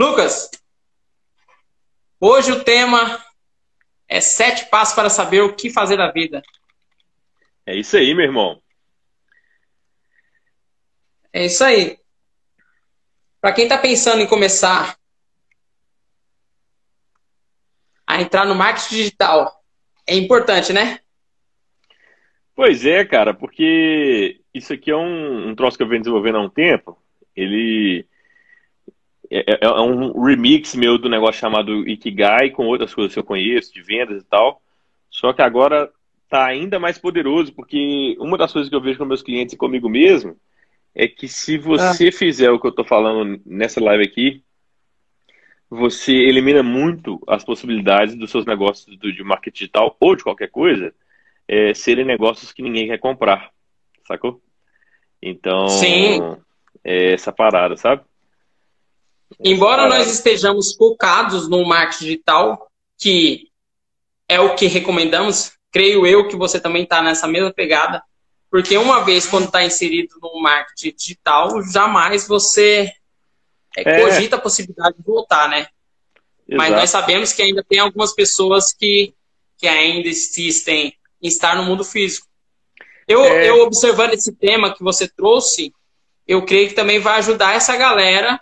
Lucas, hoje o tema é sete passos para saber o que fazer da vida. É isso aí, meu irmão. É isso aí. Para quem está pensando em começar a entrar no marketing digital, é importante, né? Pois é, cara, porque isso aqui é um, um troço que eu venho desenvolvendo há um tempo. Ele é, é, é, um remix meu do negócio chamado Ikigai, com outras coisas que eu conheço, de vendas e tal. Só que agora tá ainda mais poderoso, porque uma das coisas que eu vejo com meus clientes e comigo mesmo é que se você ah. fizer o que eu tô falando nessa live aqui, você elimina muito as possibilidades dos seus negócios de marketing digital ou de qualquer coisa é, serem negócios que ninguém quer comprar, sacou? Então, Sim. é essa parada, sabe? Embora nós estejamos focados no marketing digital, que é o que recomendamos, creio eu que você também está nessa mesma pegada, porque uma vez quando está inserido no marketing digital, jamais você é, é. cogita a possibilidade de voltar, né? Exato. Mas nós sabemos que ainda tem algumas pessoas que, que ainda insistem em estar no mundo físico. Eu, é... eu observando esse tema que você trouxe, eu creio que também vai ajudar essa galera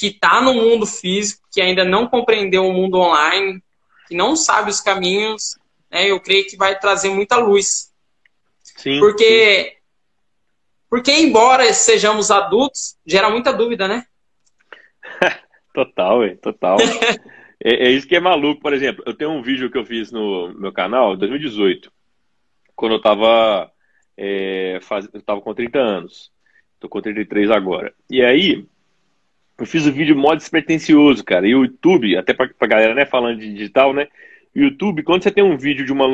que está no mundo físico, que ainda não compreendeu o mundo online, que não sabe os caminhos, né? Eu creio que vai trazer muita luz. Sim. Porque, sim. porque embora sejamos adultos, gera muita dúvida, né? total, hein? total. é, é, isso que é maluco. Por exemplo, eu tenho um vídeo que eu fiz no meu canal, 2018, quando eu tava, é, faz... eu tava com 30 anos. Tô com 33 agora. E aí, eu fiz o vídeo modo despretensioso, cara. E o YouTube, até pra, pra galera, né, falando de digital, né? YouTube, quando você tem um vídeo de uma,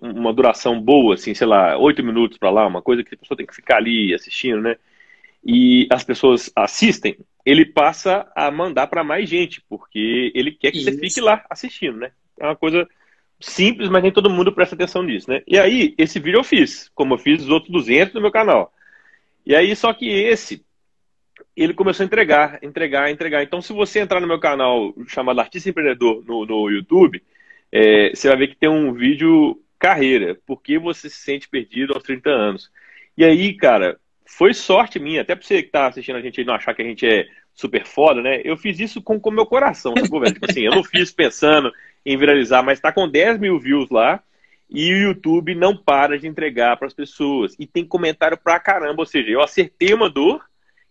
uma duração boa, assim, sei lá, oito minutos para lá, uma coisa que a pessoa tem que ficar ali assistindo, né? E as pessoas assistem, ele passa a mandar para mais gente, porque ele quer que Isso. você fique lá assistindo, né? É uma coisa simples, mas nem todo mundo presta atenção nisso, né? E aí, esse vídeo eu fiz, como eu fiz os outros 200 no meu canal. E aí, só que esse, ele começou a entregar, entregar, entregar. Então, se você entrar no meu canal chamado Artista Empreendedor no, no YouTube, é, você vai ver que tem um vídeo carreira, por que você se sente perdido aos 30 anos. E aí, cara, foi sorte minha, até pra você que tá assistindo a gente aí não achar que a gente é super foda, né? Eu fiz isso com o meu coração, tipo, velho? tipo assim, eu não fiz pensando em viralizar, mas tá com 10 mil views lá e o YouTube não para de entregar para as pessoas. E tem comentário pra caramba, ou seja, eu acertei uma dor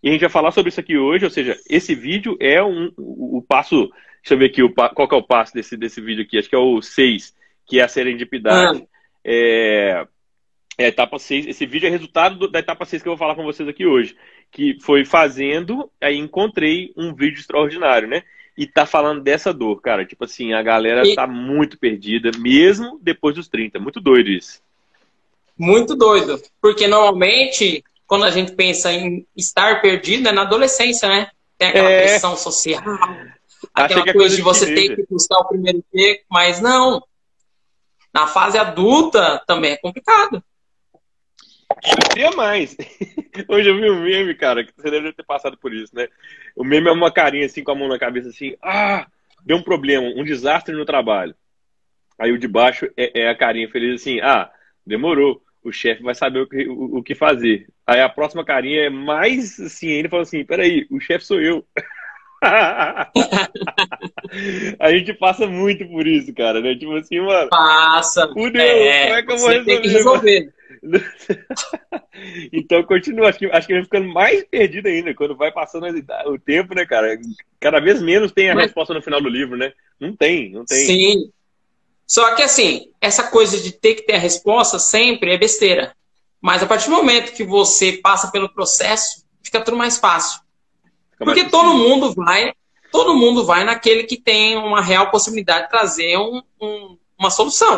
e a gente vai falar sobre isso aqui hoje, ou seja, esse vídeo é um, o, o passo. Deixa eu ver aqui o, qual que é o passo desse, desse vídeo aqui, acho que é o 6, que é a serendipidade. Ah. É, é a etapa 6. Esse vídeo é resultado do, da etapa 6 que eu vou falar com vocês aqui hoje. Que foi fazendo, aí encontrei um vídeo extraordinário, né? E tá falando dessa dor, cara. Tipo assim, a galera e... tá muito perdida, mesmo depois dos 30. Muito doido isso. Muito doido. Porque normalmente quando a gente pensa em estar perdido, é na adolescência, né? Tem aquela é... pressão social, aquela coisa, coisa, de você ter que buscar o primeiro emprego, mas não. Na fase adulta também é complicado. Eu mais. Hoje eu vi um meme, cara, que você deve ter passado por isso, né? O meme é uma carinha assim com a mão na cabeça assim, ah, deu um problema, um desastre no trabalho. Aí o de baixo é, é a carinha feliz assim, ah, demorou o chefe vai saber o que, o, o, que fazer. Aí a próxima carinha é mais assim, ele fala assim, peraí, o chefe sou eu. a gente passa muito por isso, cara, né? Tipo assim, mano. Passa. Fudeu, é, como é que eu vou resolver? Tem que resolver. então continua, acho que, acho que vai ficando mais perdido ainda quando vai passando o tempo, né, cara? Cada vez menos tem a Mas... resposta no final do livro, né? Não tem, não tem. Sim. Só que assim, essa coisa de ter que ter a resposta sempre é besteira. Mas a partir do momento que você passa pelo processo, fica tudo mais fácil. Fica Porque mais todo mundo vai, todo mundo vai naquele que tem uma real possibilidade de trazer um, um, uma solução.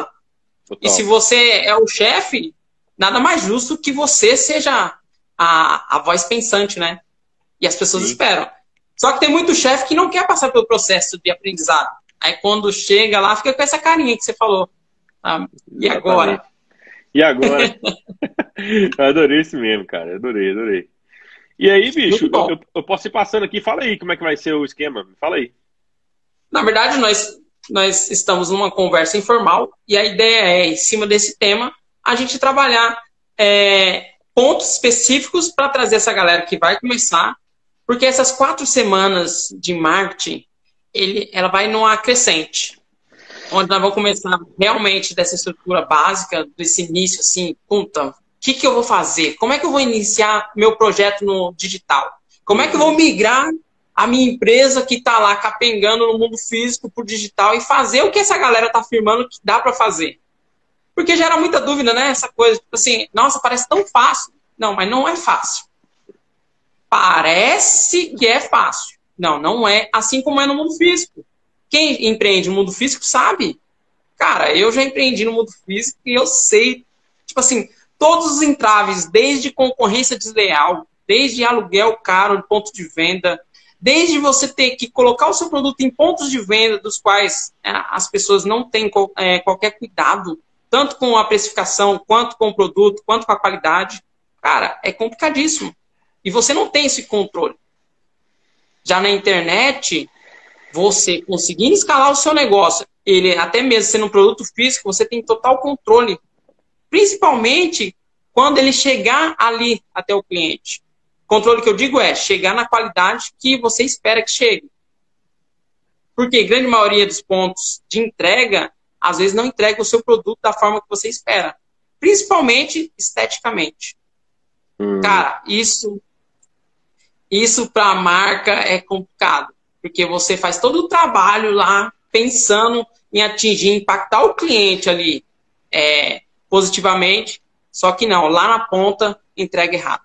Total. E se você é o chefe, nada mais justo que você seja a, a voz pensante, né? E as pessoas Sim. esperam. Só que tem muito chefe que não quer passar pelo processo de aprendizado. Aí quando chega lá, fica com essa carinha que você falou. Ah, e agora? E agora? adorei esse mesmo, cara. Adorei, adorei. E aí, bicho, eu, eu, eu, posso ir passando aqui, fala aí como é que vai ser o esquema, fala aí. Na verdade, nós, nós estamos numa conversa informal e a ideia é, em cima desse tema, a gente trabalhar é, pontos específicos para trazer essa galera que vai começar, porque essas quatro semanas de marketing, ele, ela vai numa crescente, onde nós vamos começar realmente dessa estrutura básica, desse início, assim, puta, o que, que eu vou fazer? Como é que eu vou iniciar meu projeto no digital? Como é que eu vou migrar a minha empresa que está lá capengando no mundo físico para o digital e fazer o que essa galera está afirmando que dá para fazer? Porque gera muita dúvida, né? Essa coisa, tipo assim, nossa, parece tão fácil. Não, mas não é fácil. Parece que é fácil. Não, não é assim como é no mundo físico. Quem empreende no mundo físico sabe. Cara, eu já empreendi no mundo físico e eu sei, tipo assim, todos os entraves, desde concorrência desleal, desde aluguel caro de ponto de venda, desde você ter que colocar o seu produto em pontos de venda dos quais é, as pessoas não têm é, qualquer cuidado tanto com a precificação, quanto com o produto, quanto com a qualidade. Cara, é complicadíssimo. E você não tem esse controle. Já na internet, você conseguindo escalar o seu negócio, ele até mesmo sendo um produto físico, você tem total controle. Principalmente quando ele chegar ali até o cliente. Controle que eu digo é chegar na qualidade que você espera que chegue. Porque a grande maioria dos pontos de entrega às vezes não entrega o seu produto da forma que você espera. Principalmente esteticamente. Hum. Cara, isso isso para a marca é complicado, porque você faz todo o trabalho lá pensando em atingir, impactar o cliente ali é, positivamente, só que não, lá na ponta entrega errado.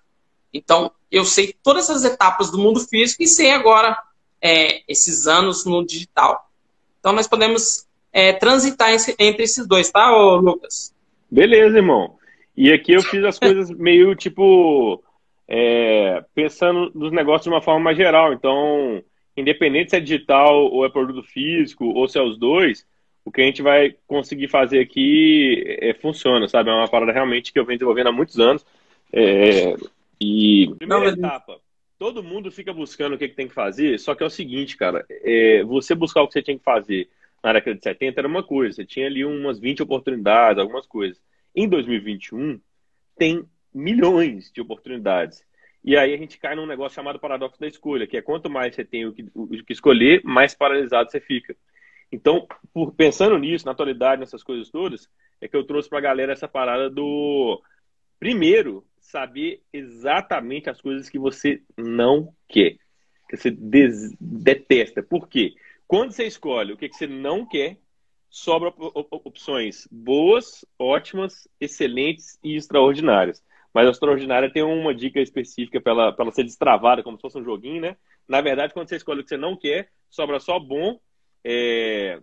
Então, eu sei todas essas etapas do mundo físico e sei agora é, esses anos no digital. Então, nós podemos é, transitar entre esses dois, tá, Lucas? Beleza, irmão. E aqui eu fiz as coisas meio tipo é, pensando nos negócios de uma forma mais geral. Então, independente se é digital ou é produto físico ou se é os dois, o que a gente vai conseguir fazer aqui é, funciona, sabe? É uma parada realmente que eu venho desenvolvendo há muitos anos. É, e primeira Não, etapa, todo mundo fica buscando o que, que, tem que fazer, só que é o seguinte, cara, é, você buscar o que você tem que fazer na década de 70 era uma coisa, você tinha ali umas 20 oportunidades, algumas coisas. Em 2021, tem milhões de oportunidades. E aí a gente cai num negócio chamado paradoxo da escolha, que é quanto mais você tem o que, o que escolher, mais paralisado você fica. Então, por, pensando nisso, na atualidade, nessas coisas todas, é que eu trouxe para a galera essa parada do. Primeiro, saber exatamente as coisas que você não quer, que você des... detesta. Por quê? Quando você escolhe o que, você não quer, sobram opções boas, ótimas, excelentes e extraordinárias. Mas a extraordinária tem uma dica específica para ela, ela ser destravada, como se fosse um joguinho, né? Na verdade, quando você escolhe o que você não quer, sobra só bom, é...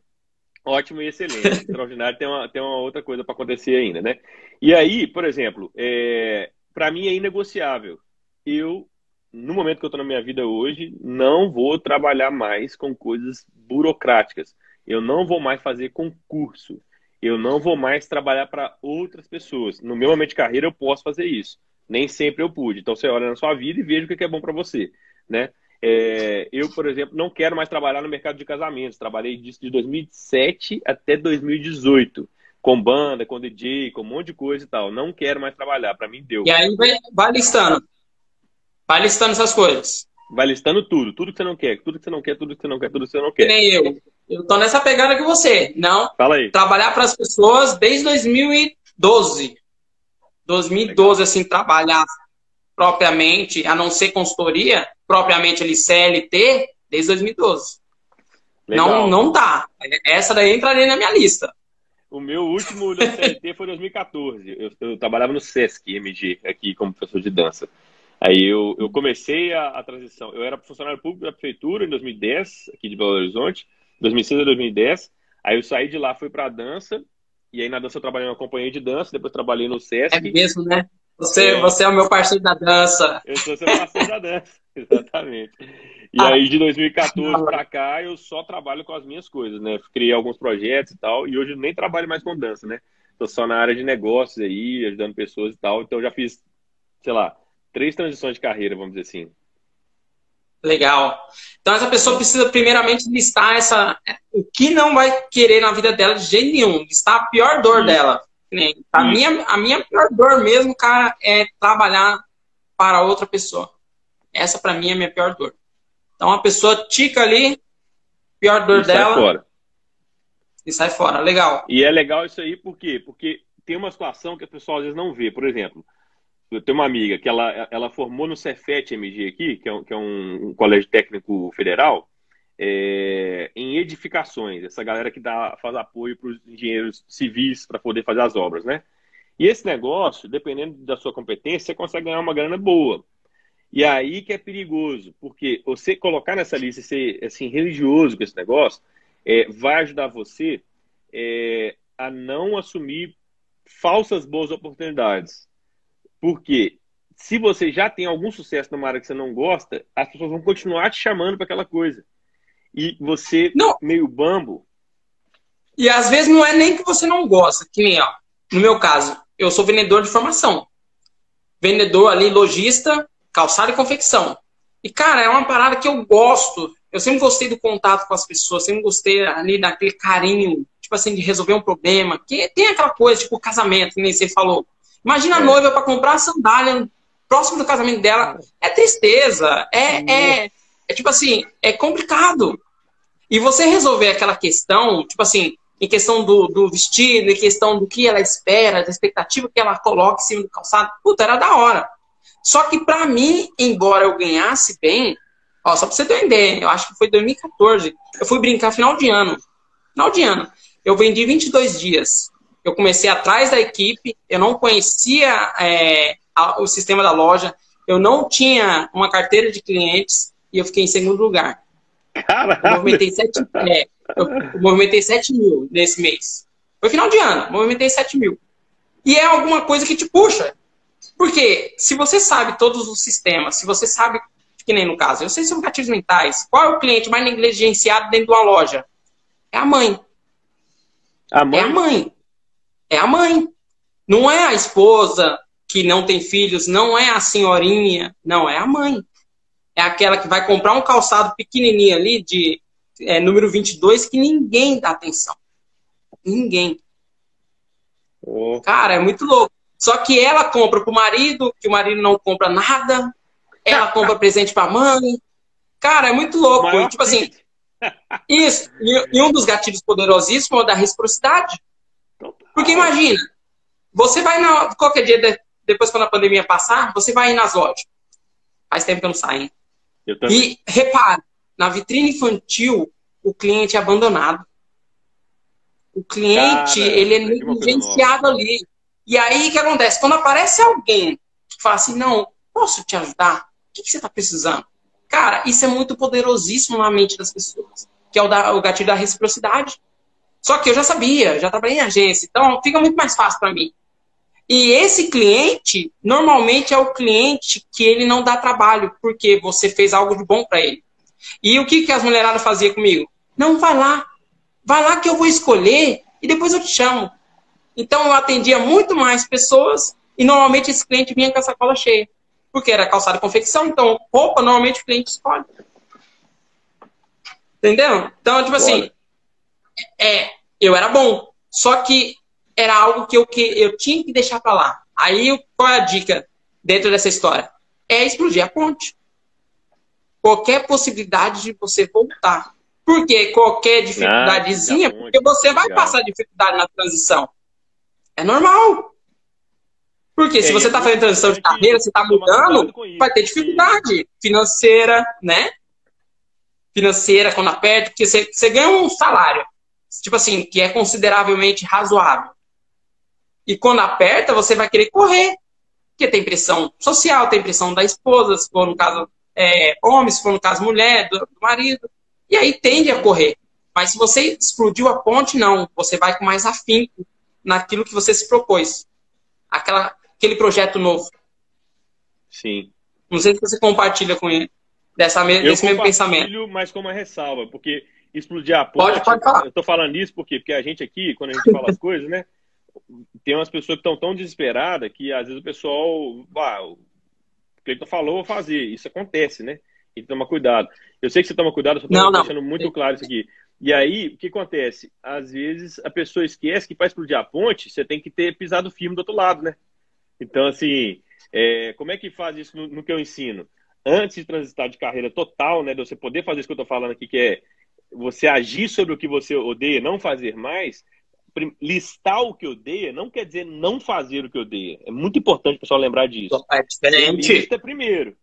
ótimo e excelente. extraordinário tem uma, tem uma outra coisa para acontecer ainda, né? E aí, por exemplo, é... para mim é inegociável. Eu no momento que eu estou na minha vida hoje, não vou trabalhar mais com coisas burocráticas. Eu não vou mais fazer concurso. Eu não vou mais trabalhar para outras pessoas. No meu momento de carreira, eu posso fazer isso. Nem sempre eu pude. Então, você olha na sua vida e veja o que é bom para você. Né? É, eu, por exemplo, não quero mais trabalhar no mercado de casamentos. Trabalhei disso de 2007 até 2018 com banda, com DJ, com um monte de coisa e tal. Não quero mais trabalhar, para mim deu. E aí vai, vai listando. Vai listando essas coisas. Vai listando tudo, tudo que você não quer, tudo que você não quer, tudo que você não quer, tudo que você não quer. Que nem eu. Eu tô nessa pegada que você. Não. Fala aí. Trabalhar para as pessoas desde 2012. 2012, Legal. assim, trabalhar propriamente, a não ser consultoria, propriamente ali CLT, desde 2012. Legal. Não, não dá. Essa daí entraria na minha lista. O meu último CLT foi 2014. Eu, eu trabalhava no SESC MG, aqui como professor de dança. Aí eu, eu comecei a, a, transição. Eu era funcionário público da prefeitura em 2010, aqui de Belo Horizonte, 2006 a 2010. Aí eu saí de lá, fui para dança. E aí na dança eu trabalhei na companhia de dança, depois trabalhei no SESC. É mesmo, né? Você é, você é o meu parceiro da dança. Eu sou seu parceiro da dança, exatamente. E ah. aí de 2014 para cá eu só trabalho com as minhas coisas, né? Criei alguns projetos e tal, e hoje eu nem trabalho mais com dança, né? Tô só na área de negócios aí, ajudando pessoas e tal. Então eu já fiz, sei lá, três transições de carreira, vamos dizer assim. Legal. Então essa pessoa precisa primeiramente listar essa o que não vai querer na vida dela de jeito nenhum, listar a pior dor Isso. dela. A minha, a minha pior dor mesmo, cara, é trabalhar para outra pessoa. Essa para mim é a minha pior dor. Então a pessoa tica ali, pior dor e dela. Sai fora. E sai fora. Legal. E é legal isso aí, por quê? Porque tem uma situação que a pessoa às vezes não vê. Por exemplo, eu tenho uma amiga que ela, ela formou no Cefet MG aqui, que é um, que é um, um colégio técnico federal, é, em edificações. Essa galera que dá, faz apoio para os engenheiros civis para poder fazer as obras, né? E esse negócio, dependendo da sua competência, você consegue ganhar uma grana boa. E aí que é perigoso, porque você colocar nessa lista e ser assim, religioso com esse negócio é, vai ajudar você é, a não assumir falsas boas oportunidades. Porque se você já tem algum sucesso numa área que você não gosta, as pessoas vão continuar te chamando para aquela coisa. E você, não. meio bambo. E às vezes não é nem que você não gosta, que nem, ó, no meu caso, eu sou vendedor de formação. Vendedor ali, lojista, calçado e confecção. E, cara, é uma parada que eu gosto. Eu sempre gostei do contato com as pessoas, sempre gostei ali daquele carinho, tipo assim, de resolver um problema. Que tem aquela coisa, tipo, casamento, que nem você falou. Imagina a é. noiva para comprar a sandália próximo do casamento dela. É tristeza, é, é, é tipo assim, é complicado. E você resolver aquela questão, tipo assim, em questão do, do vestido, em questão do que ela espera, da expectativa que ela coloca em cima do calçado, puta, era da hora. Só que para mim, embora eu ganhasse bem, ó, só pra você ter uma ideia, eu acho que foi 2014, eu fui brincar final de ano. Final de ano. Eu vendi 22 dias. Eu comecei atrás da equipe, eu não conhecia é, a, o sistema da loja, eu não tinha uma carteira de clientes e eu fiquei em segundo lugar. Caralho. Eu movimentei 7, é, eu movimentei 7 mil nesse mês. Foi final de ano, movimentei 7 mil. E é alguma coisa que te puxa. Porque se você sabe todos os sistemas, se você sabe, que nem no caso, eu sei sobre gatilhos mentais, qual é o cliente mais negligenciado dentro de uma loja? É a mãe. A mãe? É a mãe. É a mãe. Não é a esposa que não tem filhos, não é a senhorinha, não, é a mãe. É aquela que vai comprar um calçado pequenininho ali, de é, número 22, que ninguém dá atenção. Ninguém. Oh. Cara, é muito louco. Só que ela compra pro marido, que o marido não compra nada. Ela compra presente pra mãe. Cara, é muito louco. E, tipo assim, isso. E, e, um dos gatilhos poderosíssimos é o da reciprocidade. Porque imagina, você vai na. Qualquer dia, depois quando a pandemia passar, você vai nas lojas. Faz tempo que eu não saio, E repare, na vitrine infantil, o cliente é abandonado. O cliente, Cara, ele é negligenciado ali. E aí, o que acontece? Quando aparece alguém que fala assim, não, posso te ajudar? O que, que você está precisando? Cara, isso é muito poderosíssimo na mente das pessoas, que é o, da, o gatilho da reciprocidade. Só que eu já sabia, já trabalhei em agência, então fica muito mais fácil para mim. E esse cliente, normalmente é o cliente que ele não dá trabalho, porque você fez algo de bom para ele. E o que, que as mulheradas faziam comigo? Não, vai lá. Vai lá que eu vou escolher e depois eu te chamo. Então eu atendia muito mais pessoas e normalmente esse cliente vinha com a sacola cheia. Porque era calçado e confecção, então roupa normalmente o cliente escolhe. Entendeu? Então, tipo assim, é, eu era bom. Só que era algo que eu, que eu tinha que deixar para lá. Aí, qual é a dica dentro dessa história? É explodir a ponte. Qualquer possibilidade de você voltar. Por que qualquer dificuldadezinha? Porque você vai passar dificuldade na transição. É normal. Porque se você está fazendo transição de carreira, você está mudando, vai ter dificuldade financeira, né? Financeira, quando aperta, porque você, você ganha um salário, tipo assim, que é consideravelmente razoável. E quando aperta, você vai querer correr. Porque tem pressão social, tem pressão da esposa, se for no caso é, homem, se for no caso mulher, do, do marido. E aí tende a correr. Mas se você explodiu a ponte, não. Você vai com mais afinco naquilo que você se propôs. Aquela, aquele projeto novo. Sim. Não sei se você compartilha com ele dessa desse mesmo pensamento. mas com uma ressalva, porque explodir a ponte. Pode, pode falar. Eu tô falando isso porque, porque a gente aqui, quando a gente fala as coisas, né? Tem umas pessoas que estão tão desesperadas que às vezes o pessoal. Ah, Cleiton falou, vou fazer. Isso acontece, né? Tem que tomar cuidado. Eu sei que você toma cuidado, só estou deixando muito claro isso aqui. E aí, o que acontece? Às vezes a pessoa esquece que para explodir a ponte, você tem que ter pisado firme do outro lado, né? Então, assim, é, como é que faz isso no, no, que eu ensino? Antes de transitar de carreira total, né? De você poder fazer isso que eu estou falando aqui, que é você agir sobre o que você odeia, não fazer mais, listar o que odeia não quer dizer não fazer o que odeia. É muito importante o pessoal lembrar disso. É diferente. Lista primeiro.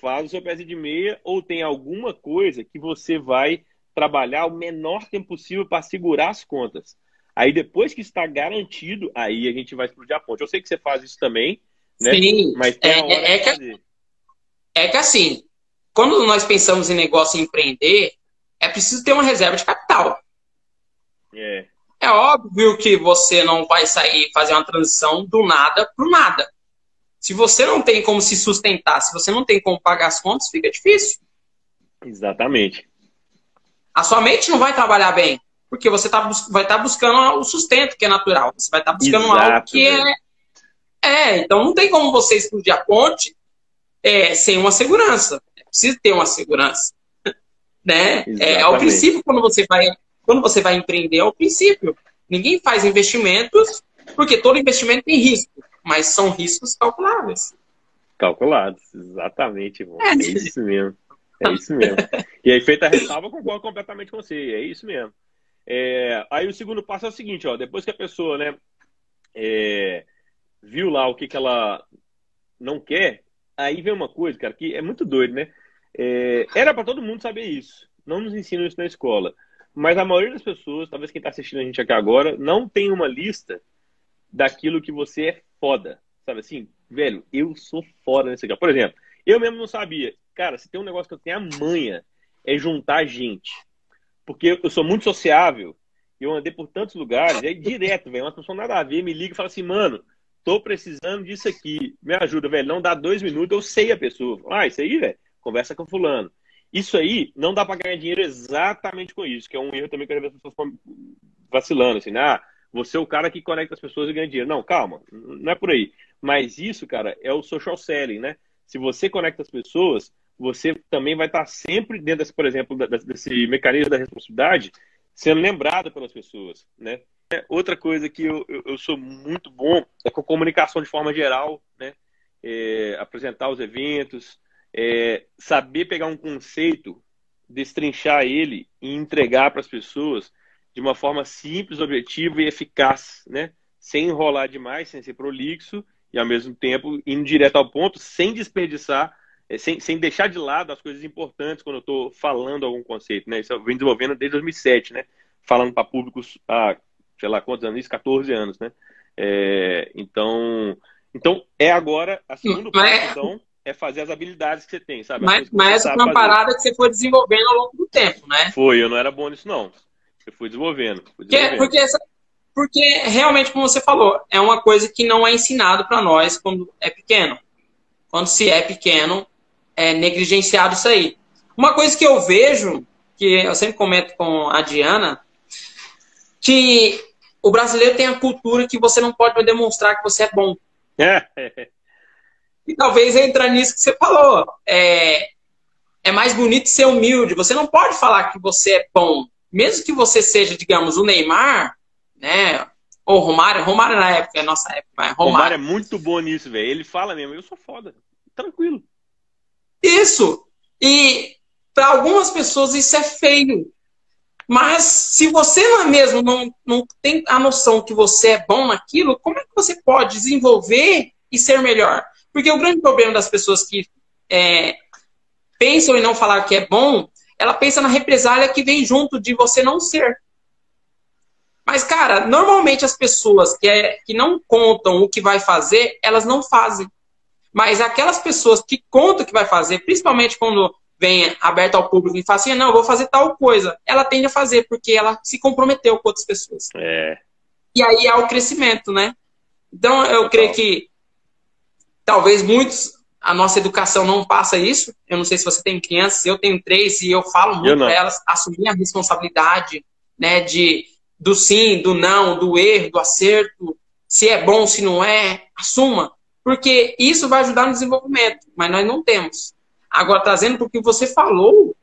Faz o seu pezinho de meia ou tem alguma coisa que você vai trabalhar o menor tempo possível para segurar as contas. Aí depois que está garantido, aí a gente vai explodir a ponte. Eu sei que você faz isso também, né? Sim, mas tem é, é, é que, é que assim, quando nós pensamos em negócio empreender, é preciso ter uma reserva de capital. É. É óbvio que você não vai sair fazer uma transição do nada para nada. Se você não tem como se sustentar, se você não tem como pagar as contas, fica difícil. Exatamente. A sua mente não vai trabalhar bem, porque você tá, vai estar tá buscando o sustento que é natural. Você vai estar tá buscando Exato, algo que é. É, então não tem como você explodir a ponte é, sem uma segurança. É preciso ter uma segurança. Né? É, é o princípio quando você vai quando você vai empreender, é o princípio. Ninguém faz investimentos, porque todo investimento tem risco, mas são riscos calculáveis. Calculados, exatamente, irmão. É, é isso mesmo. É isso mesmo. E aí, feita a ressalva, concordo completamente com você. É isso mesmo. É, aí o segundo passo é o seguinte, ó, depois que a pessoa, né, é, viu lá o que, que ela não quer, aí vem uma coisa, cara, que é muito doido, né? É, era para todo mundo saber isso. Não nos ensinam isso na escola. Mas a maioria das pessoas, talvez quem está assistindo a gente aqui agora, não tem uma lista daquilo que você é foda. Sabe assim, velho, eu sou foda nesse aqui. Por exemplo, eu mesmo não sabia. Cara, se tem um negócio que eu tenho a manha, é juntar gente. Porque eu sou muito sociável, eu andei por tantos lugares, e aí direto, velho, uma pessoa nada a ver, me liga e fala assim, mano, tô precisando disso aqui, me ajuda, velho. Não dá dois minutos, eu sei a pessoa. Ah, isso aí, velho, conversa com fulano. Isso aí não dá para ganhar dinheiro exatamente com isso, que é um erro também que as pessoas vacilando, assim, né? ah, você é o cara que conecta as pessoas e ganha dinheiro. Não, calma, não é por aí. Mas isso, cara, é o social selling, né? Se você conecta as pessoas, você também vai estar sempre dentro, desse, por exemplo, desse mecanismo da responsabilidade, sendo lembrado pelas pessoas, né? Outra coisa que eu, eu, eu sou muito bom é com comunicação de forma geral, né? É, apresentar os eventos, é, saber pegar um conceito, destrinchar ele e entregar para as pessoas de uma forma simples, objetiva e eficaz, né? Sem enrolar demais, sem ser prolixo e ao mesmo tempo indo direto ao ponto, sem desperdiçar, é, sem, sem deixar de lado as coisas importantes quando eu estou falando algum conceito, né? Isso eu venho desenvolvendo desde 2007, né? Falando para públicos há, sei lá, quantos anos? 14 anos, né? É, então, então é agora a segunda parte, então, é fazer as habilidades que você tem, sabe? Mas, mas uma parada que você foi desenvolvendo ao longo do tempo, né? Foi, eu não era bom nisso, não. Eu fui desenvolvendo. Fui desenvolvendo. Porque, porque, porque, realmente, como você falou, é uma coisa que não é ensinado para nós quando é pequeno. Quando se é pequeno, é negligenciado isso aí. Uma coisa que eu vejo, que eu sempre comento com a Diana, que o brasileiro tem a cultura que você não pode demonstrar que você é bom. É. E talvez entrar nisso que você falou. É, é mais bonito ser humilde. Você não pode falar que você é bom. Mesmo que você seja, digamos, o Neymar, né? Ou Romário. Romário na época, é nossa época. Mas Romário. Romário é muito bom nisso, velho. Ele fala mesmo, eu sou foda. Tranquilo. Isso. E para algumas pessoas isso é feio. Mas se você não é mesmo não, não tem a noção que você é bom naquilo, como é que você pode desenvolver e ser melhor? Porque o grande problema das pessoas que é, pensam em não falar que é bom, ela pensa na represália que vem junto de você não ser. Mas, cara, normalmente as pessoas que, é, que não contam o que vai fazer, elas não fazem. Mas aquelas pessoas que contam o que vai fazer, principalmente quando vem aberto ao público e fala assim, não, eu vou fazer tal coisa, ela tende a fazer, porque ela se comprometeu com outras pessoas. É. E aí há o crescimento, né? Então, eu creio que Talvez muitos, a nossa educação não passa isso. Eu não sei se você tem crianças, eu tenho três e eu falo muito para elas assumir a responsabilidade, né, de do sim, do não, do erro, do acerto, se é bom, se não é, assuma. porque isso vai ajudar no desenvolvimento, mas nós não temos. Agora, trazendo para o que você falou,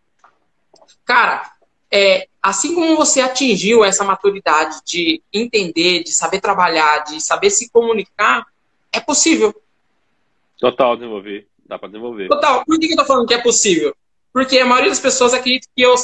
cara, é, assim como você atingiu essa maturidade de entender, de saber trabalhar, de saber se comunicar, é possível. Total, desenvolver. Dá para desenvolver. Total. Por que eu tô falando que é possível? Porque a maioria das pessoas acredita que eu,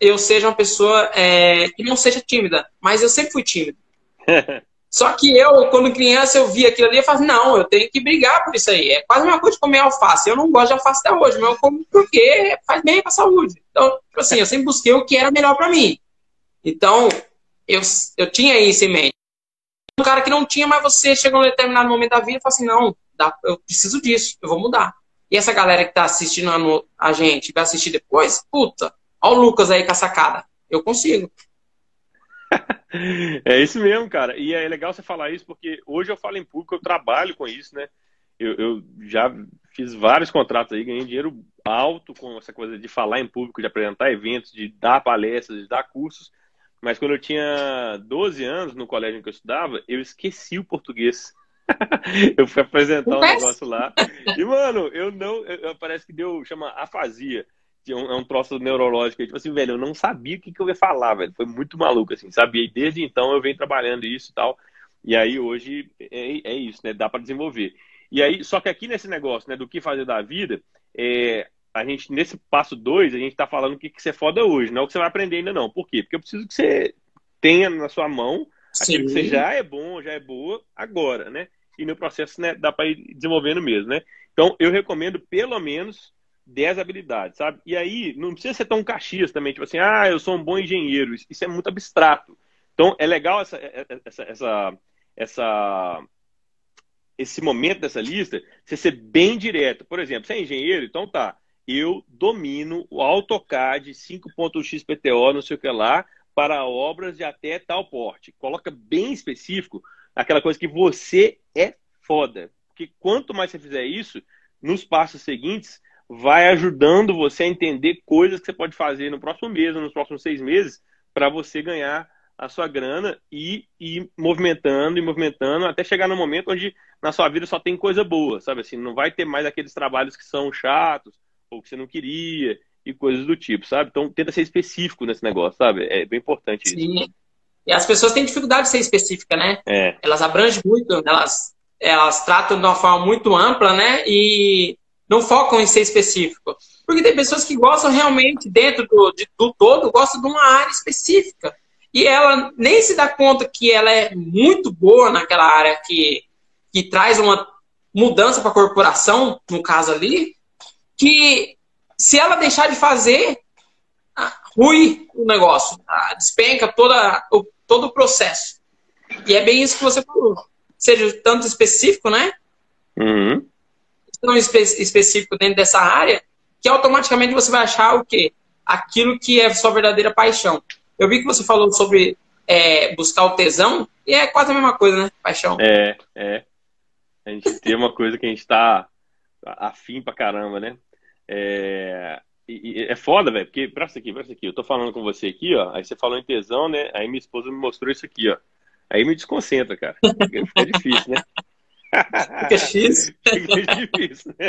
eu seja uma pessoa é, que não seja tímida, mas eu sempre fui tímido. Só que eu, quando criança, eu via aquilo ali e falava, não, eu tenho que brigar por isso aí. É quase a mesma coisa de comer alface. Eu não gosto de alface até hoje, mas eu como porque faz bem para a saúde. Então, tipo assim, eu sempre busquei o que era melhor para mim. Então, eu, eu tinha isso em mente. Um cara que não tinha, mas você chegou em um determinado momento da vida e fala assim, não, dá, eu preciso disso, eu vou mudar. E essa galera que tá assistindo a, a gente, vai assistir depois, puta, ó o Lucas aí com a sacada. Eu consigo. é isso mesmo, cara. E é legal você falar isso, porque hoje eu falo em público, eu trabalho com isso, né? Eu, eu, já fiz vários contratos aí, ganhei dinheiro alto com essa coisa de falar em público, de apresentar eventos, de dar palestras, de dar cursos. Mas quando eu tinha 12 anos, no colégio em que eu estudava, eu esqueci o português. eu fui apresentar um negócio lá. E, mano, eu não. Eu, parece que deu. Chama afasia é um, é um troço neurológico. Tipo assim, velho, eu não sabia o que, que eu ia falar, velho. Foi muito maluco, assim, sabe? E desde então eu venho trabalhando isso e tal. E aí hoje é, é isso, né? Dá para desenvolver. E aí, só que aqui nesse negócio, né, do que fazer da vida, é, a gente, nesse passo 2, a gente tá falando o que, que você é foda hoje, não é o que você vai aprender ainda, não. Por quê? Porque eu preciso que você tenha na sua mão Sim. aquilo que você já é bom, já é boa, agora, né? E no processo, né, dá para ir desenvolvendo mesmo, né? Então, eu recomendo pelo menos 10 habilidades, sabe? E aí, não precisa ser tão caxias também, tipo assim, ah, eu sou um bom engenheiro. Isso é muito abstrato. Então, é legal essa, é, é, essa, essa, essa, esse momento dessa lista, você ser bem direto. Por exemplo, você é engenheiro, então tá, eu domino o AutoCAD 5.xPTO, não sei o que lá, para obras de até tal porte. Coloca bem específico aquela coisa que você é foda. Porque quanto mais você fizer isso, nos passos seguintes, vai ajudando você a entender coisas que você pode fazer no próximo mês, nos próximos seis meses, para você ganhar a sua grana e ir movimentando e movimentando até chegar no momento onde na sua vida só tem coisa boa, sabe assim, não vai ter mais aqueles trabalhos que são chatos ou que você não queria e coisas do tipo, sabe? Então tenta ser específico nesse negócio, sabe? É bem importante Sim. isso. E as pessoas têm dificuldade de ser específica, né? É. Elas abrangem muito, elas, elas tratam de uma forma muito ampla, né? E não focam em ser específico. Porque tem pessoas que gostam realmente, dentro do, de, do todo, gostam de uma área específica. E ela nem se dá conta que ela é muito boa naquela área que, que traz uma mudança para a corporação, no caso ali, que se ela deixar de fazer, ah, rui o negócio, ah, despenca toda, o, todo o processo. E é bem isso que você falou. Seja tanto específico, né? Uhum tão espe específico dentro dessa área que automaticamente você vai achar o quê? Aquilo que é sua verdadeira paixão. Eu vi que você falou sobre é, buscar o tesão, e é quase a mesma coisa, né? Paixão. É, é. A gente tem uma coisa que a gente tá afim pra caramba, né? É, e, e é foda, velho, porque, presta aqui, presta aqui, eu tô falando com você aqui, ó, aí você falou em tesão, né? Aí minha esposa me mostrou isso aqui, ó. Aí me desconcentra, cara. Fica difícil, né? Fica X. Fica difícil, né?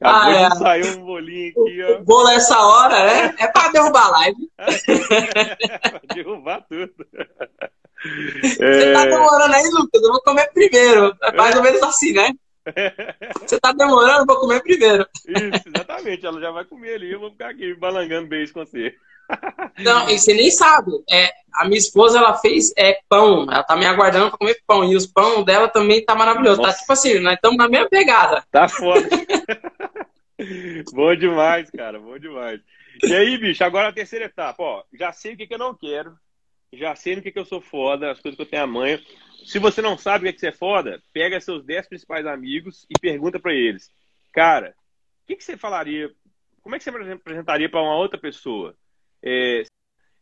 Acabou ah, é. de sair um bolinho aqui, ó. O bolo essa hora, né? É pra derrubar a live. é pra derrubar tudo. Você tá é... demorando aí, Lucas? Eu vou comer primeiro. É mais ou menos assim, né? Você tá demorando, vou comer primeiro. Isso, exatamente. Ela já vai comer ali, eu vou ficar aqui balangando beijo com você. Não, e você nem sabe. É, a minha esposa, ela fez é, pão. Ela tá me aguardando pra comer pão. E os pão dela também tá maravilhoso. Tá Nossa. Tá tipo assim, nós estamos na mesma pegada. Tá foda. bom demais, cara. Bom demais. E aí, bicho, agora a terceira etapa. Ó, já sei o que, que eu não quero. Já sei no que, que eu sou foda, as coisas que eu tenho a manha. Se você não sabe o que, que você é foda, pega seus 10 principais amigos e pergunta para eles. Cara, o que, que você falaria? Como é que você apresentaria para uma outra pessoa? É,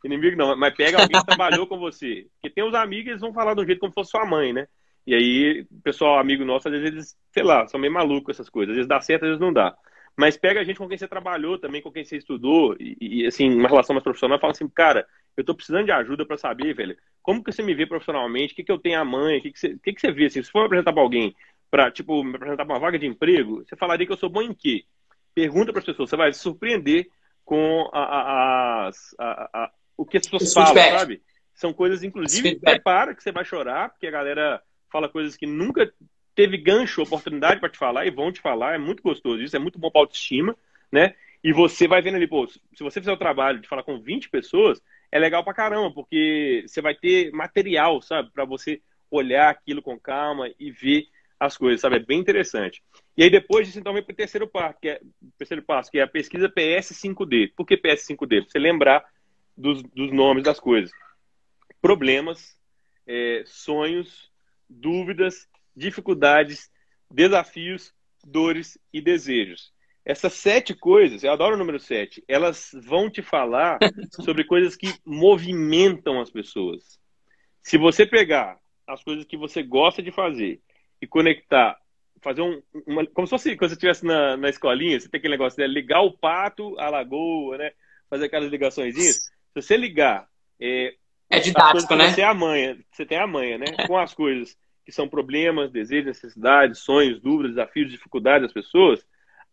inimigo não, mas pega alguém que trabalhou com você. Porque tem os amigos, eles vão falar um jeito como se fosse sua mãe, né? E aí, pessoal, amigo nosso, às vezes eles, sei lá, são meio malucos essas coisas. Às vezes dá certo, às vezes não dá. Mas pega a gente com quem você trabalhou também, com quem você estudou, e, e assim, uma relação mais profissional, fala assim, cara, eu tô precisando de ajuda para saber, velho, como que você me vê profissionalmente, o que, que eu tenho a mãe, o que, que, você, o que, que você vê, assim, se for apresentar para alguém, para tipo, me apresentar para uma vaga de emprego, você falaria que eu sou bom em quê? Pergunta para as pessoas, você vai se surpreender com a, a, a, o que as pessoas falam, feedback. sabe? São coisas, inclusive, prepara que você vai chorar, porque a galera fala coisas que nunca teve gancho, oportunidade para te falar e vão te falar. É muito gostoso isso, é muito bom para autoestima, né? E você vai vendo ali, pô, se você fizer o trabalho de falar com 20 pessoas, é legal pra caramba, porque você vai ter material, sabe, para você olhar aquilo com calma e ver as coisas, sabe? É bem interessante. E aí depois disso, então, vem para o terceiro passo, que é, terceiro passo, que é a pesquisa PS5D. Por que PS5D? Para você lembrar dos, dos nomes das coisas. Problemas, é, sonhos, dúvidas, dificuldades, desafios, dores e desejos. Essas sete coisas, eu adoro o número sete, elas vão te falar sobre coisas que movimentam as pessoas. Se você pegar as coisas que você gosta de fazer e conectar, fazer um, uma, como se fosse quando você estivesse na, na escolinha, você tem aquele negócio de né? ligar o pato à lagoa, né? Fazer aquelas ligações. Se você ligar é, é didático, né? Você, é a manha, você tem a manha, né? Com as coisas que são problemas, desejos, necessidades, sonhos, dúvidas, desafios, dificuldades das pessoas,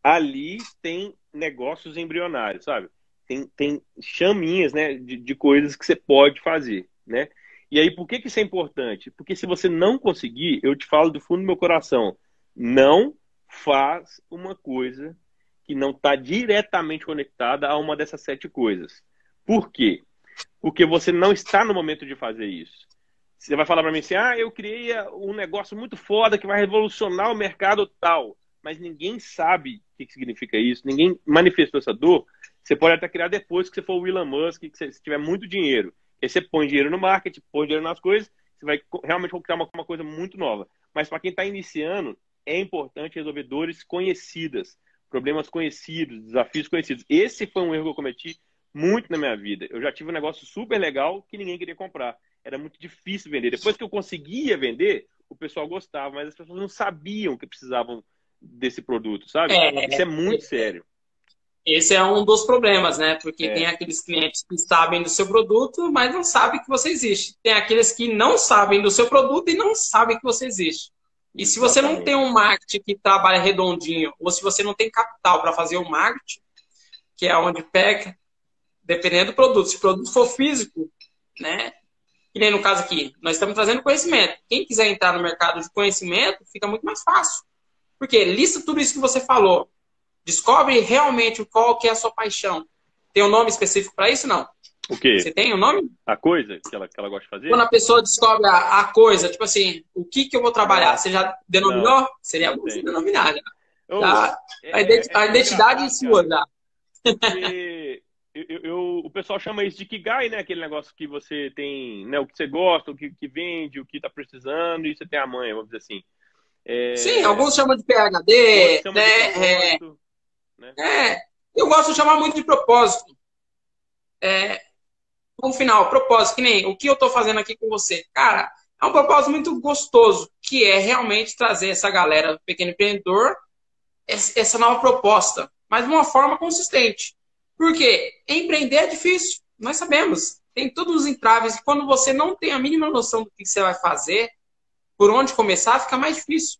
ali tem negócios embrionários, sabe? Tem, tem chaminhas, né, de, de coisas que você pode fazer, né? E aí, por que, que isso é importante? Porque se você não conseguir, eu te falo do fundo do meu coração, não faz uma coisa que não está diretamente conectada a uma dessas sete coisas. Por quê? Porque você não está no momento de fazer isso. Você vai falar para mim assim: ah, eu criei um negócio muito foda que vai revolucionar o mercado tal. Mas ninguém sabe o que, significa isso, ninguém manifestou essa dor. Você pode até criar depois que você for o Elon Musk, que você tiver muito dinheiro. Aí você põe dinheiro no marketing, põe dinheiro nas coisas, você vai realmente criar uma, uma coisa muito nova. Mas para quem está iniciando, é importante resolver dores conhecidas, problemas conhecidos, desafios conhecidos. Esse foi um erro que eu cometi muito na minha vida. Eu já tive um negócio super legal que ninguém queria comprar era muito difícil vender. Depois que eu conseguia vender, o pessoal gostava, mas as pessoas não sabiam que precisavam desse produto, sabe? É, Isso é muito sério. Esse é um dos problemas, né? Porque é. tem aqueles clientes que sabem do seu produto, mas não sabem que você existe. Tem aqueles que não sabem do seu produto e não sabem que você existe. E se você não tem um marketing que trabalha redondinho, ou se você não tem capital para fazer o marketing, que é onde pega, dependendo do produto. Se o produto for físico, né? Que nem no caso aqui, nós estamos trazendo conhecimento. Quem quiser entrar no mercado de conhecimento, fica muito mais fácil. Porque lista tudo isso que você falou. Descobre realmente qual que é a sua paixão. Tem um nome específico para isso, não? O quê? Você tem um nome? A coisa que ela, que ela gosta de fazer? Quando a pessoa descobre a, a coisa, tipo assim, o que, que eu vou trabalhar? Você já denominou? Não, Seria bom você denominar já. já é, a, identidade, é, é, a identidade é sua já. Porque eu, eu, o pessoal chama isso de Kigai, né? Aquele negócio que você tem, né? O que você gosta, o que, que vende, o que está precisando, e você tem a mãe, vamos dizer assim. É... Sim, alguns chamam de PHD, chamam né? De é... né? é, eu gosto de chamar muito de propósito. É, no final, propósito, que nem o que eu estou fazendo aqui com você. Cara, é um propósito muito gostoso, que é realmente trazer essa galera, pequeno empreendedor, essa nova proposta, mas de uma forma consistente. Porque empreender é difícil, nós sabemos. Tem todos os entraves. E quando você não tem a mínima noção do que você vai fazer, por onde começar, fica mais difícil.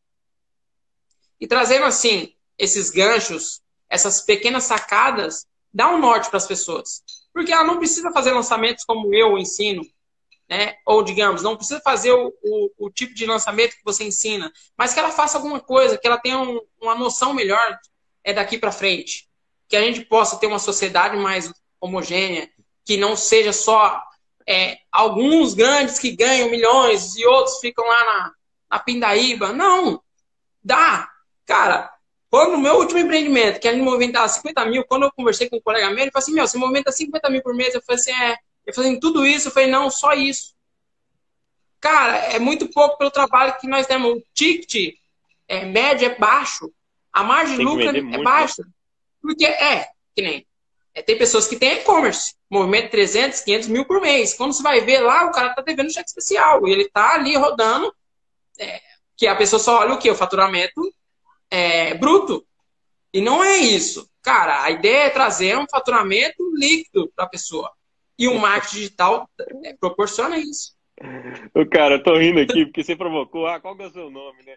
E trazendo assim esses ganchos, essas pequenas sacadas, dá um norte para as pessoas. Porque ela não precisa fazer lançamentos como eu ensino, né? Ou, digamos, não precisa fazer o, o, o tipo de lançamento que você ensina, mas que ela faça alguma coisa, que ela tenha um, uma noção melhor é daqui para frente que a gente possa ter uma sociedade mais homogênea, que não seja só é, alguns grandes que ganham milhões e outros ficam lá na, na pindaíba. Não, dá. Cara, quando no meu último empreendimento, que a gente movimentava 50 mil, quando eu conversei com um colega meu, ele falou assim, meu, você movimenta 50 mil por mês? Eu falei assim, é. Eu falei, tudo isso? Eu falei, não, só isso. Cara, é muito pouco pelo trabalho que nós temos. O ticket é, médio é baixo. A margem de lucro é né? Porque é, que nem. É, tem pessoas que têm e-commerce, movimento 300, 500 mil por mês. Quando você vai ver lá, o cara tá devendo cheque especial. Ele tá ali rodando, é, que a pessoa só olha o quê? O faturamento é, bruto. E não é isso. Cara, a ideia é trazer um faturamento líquido para a pessoa. E o marketing digital é, proporciona isso. O cara, eu tô rindo aqui porque você provocou. Ah, qual que é o seu nome, né?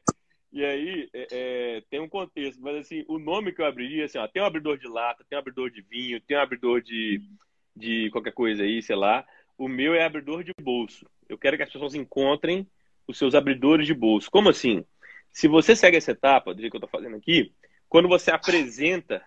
E aí, é, é, tem um contexto, mas assim, o nome que eu abriria, assim, ó, tem um abridor de lata, tem um abridor de vinho, tem um abridor de, de qualquer coisa aí, sei lá. O meu é abridor de bolso. Eu quero que as pessoas encontrem os seus abridores de bolso. Como assim? Se você segue essa etapa, do jeito que eu estou fazendo aqui, quando você apresenta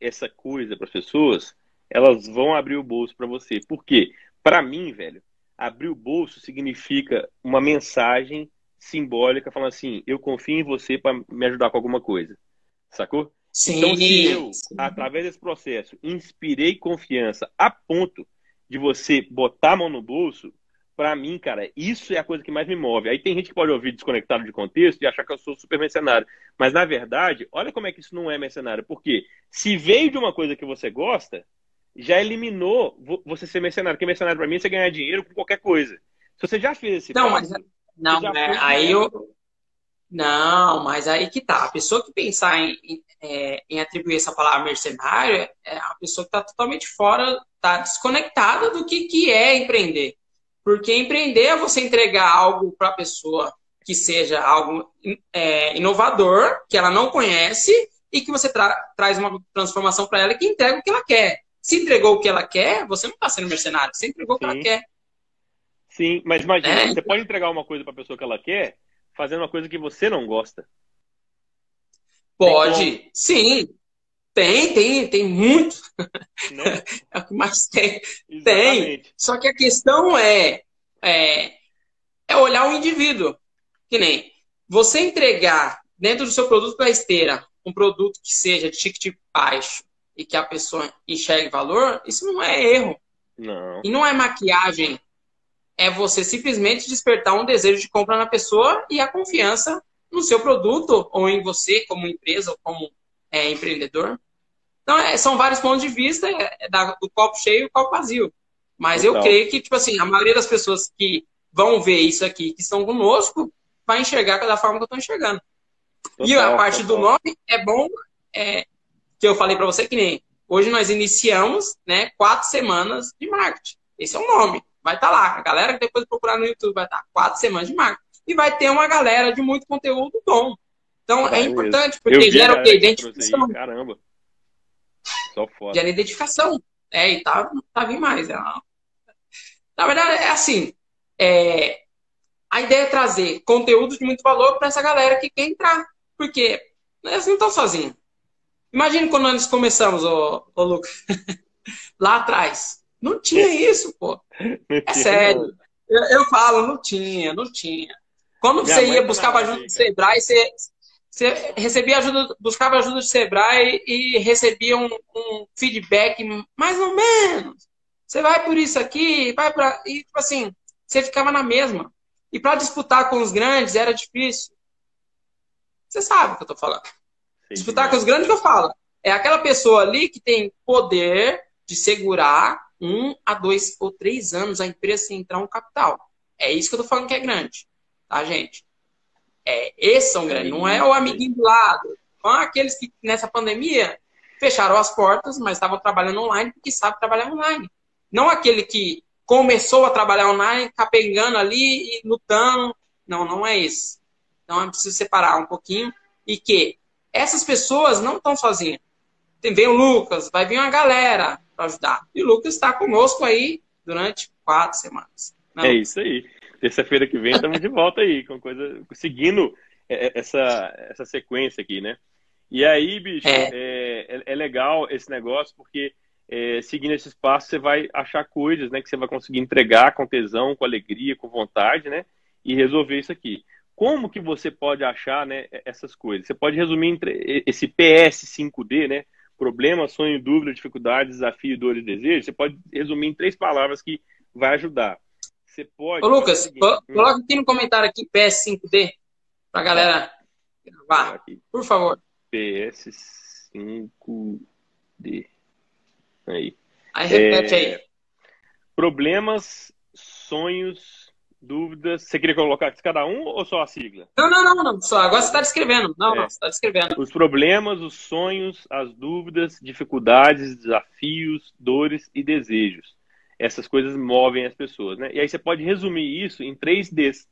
essa coisa para as pessoas, elas vão abrir o bolso para você. Por quê? Para mim, velho, abrir o bolso significa uma mensagem simbólica falando assim: eu confio em você para me ajudar com alguma coisa. Sacou? Sim. Então, se eu, através desse processo, inspirei confiança a ponto de você botar a mão no bolso, para mim, cara, isso é a coisa que mais me move. Aí tem gente que pode ouvir desconectado de contexto e achar que eu sou super mercenário. Mas, na verdade, olha como é que isso não é mercenário. Porque se veio de uma coisa que você gosta, já eliminou você ser mercenário. Porque mercenário, para mim, é você ganhar dinheiro com qualquer coisa. Se você já fez esse Não, passo, mas não, é, aí eu. Não, mas aí que tá. A pessoa que pensar em, em, é, em atribuir essa palavra mercenário é a pessoa que está totalmente fora, está desconectada do que, que é empreender. Porque empreender é você entregar algo para a pessoa que seja algo é, inovador, que ela não conhece, e que você tra traz uma transformação para ela que entrega o que ela quer. Se entregou o que ela quer, você não está sendo mercenário, você entregou Sim. o que ela quer. Sim, mas imagina, é. você pode entregar uma coisa para a pessoa que ela quer, fazendo uma coisa que você não gosta. Pode, sim. Tem, tem, tem muito. Né? é o que mais tem. Exatamente. Tem. Só que a questão é, é, é olhar o indivíduo. Que nem você entregar dentro do seu produto da esteira um produto que seja de ticket baixo e que a pessoa enxergue valor, isso não é erro. Não. E não é maquiagem é você simplesmente despertar um desejo de compra na pessoa e a confiança no seu produto ou em você como empresa ou como é, empreendedor. Então, é, são vários pontos de vista é, é da, do copo cheio e o copo vazio. Mas Total. eu creio que, tipo assim, a maioria das pessoas que vão ver isso aqui, que estão conosco, vai enxergar da forma que eu estou enxergando. Total, e a parte total. do nome é bom, é, que eu falei para você que nem hoje nós iniciamos né, quatro semanas de marketing. Esse é o nome. Vai estar tá lá. A galera que depois procurar no YouTube vai estar tá quatro semanas de marketing. E vai ter uma galera de muito conteúdo bom. Então é, é importante, porque gera o quê? Identificação. Caramba. Só foda. Gera identificação. É, e tá, tá vindo mais. É uma... Na verdade, é assim. É... A ideia é trazer conteúdo de muito valor para essa galera que quer entrar. Porque eles não estão sozinhos. Imagina quando nós começamos, ô, ô Lucas. Lá atrás. Não tinha isso, pô. É sério. Eu, eu, falo, não tinha, não tinha. Quando Minha você ia, buscava ajuda do Sebrae, você, você recebia ajuda, buscava ajuda do Sebrae e recebia um, um feedback mais ou menos. Você vai por isso aqui, vai para. E, tipo assim, você ficava na mesma. E para disputar com os grandes era difícil. Você sabe o que eu tô falando. Sim, disputar com os grandes que eu falo. É aquela pessoa ali que tem poder de segurar um a dois ou três anos a empresa sem entrar um capital. É isso que eu tô falando que é grande, tá, gente? É, esses são grandes, não é o amiguinho do lado. São aqueles que nessa pandemia fecharam as portas, mas estavam trabalhando online porque sabem trabalhar online. Não aquele que começou a trabalhar online, capengando ali e lutando. Não, não é esse. Então é preciso separar um pouquinho e que essas pessoas não estão sozinhas. Vem o Lucas, vai vir uma galera, ajudar. E o Lucas está conosco aí durante quatro semanas. Não? É isso aí. Terça-feira que vem estamos de volta aí, com coisa, seguindo é, é, essa, essa sequência aqui, né? E aí, bicho, é, é, é legal esse negócio, porque é, seguindo esse espaço você vai achar coisas, né? Que você vai conseguir entregar com tesão, com alegria, com vontade, né? E resolver isso aqui. Como que você pode achar né, essas coisas? Você pode resumir entre esse PS5D, né? Problema, sonho, dúvida, dificuldade, desafio, dor e desejo, você pode resumir em três palavras que vai ajudar. Você pode. Ô, Lucas, seguinte, coloca aqui no comentário aqui PS5D pra galera gravar. Por favor. PS5D. Aí. Aí repete é... aí. Problemas, sonhos, dúvidas. Você queria colocar cada um ou só a sigla? Não, não, não, não. Só agora você está descrevendo. Não, é. não, você está descrevendo. Os problemas, os sonhos, as dúvidas, dificuldades, desafios, dores e desejos. Essas coisas movem as pessoas, né? E aí você pode resumir isso em três desses.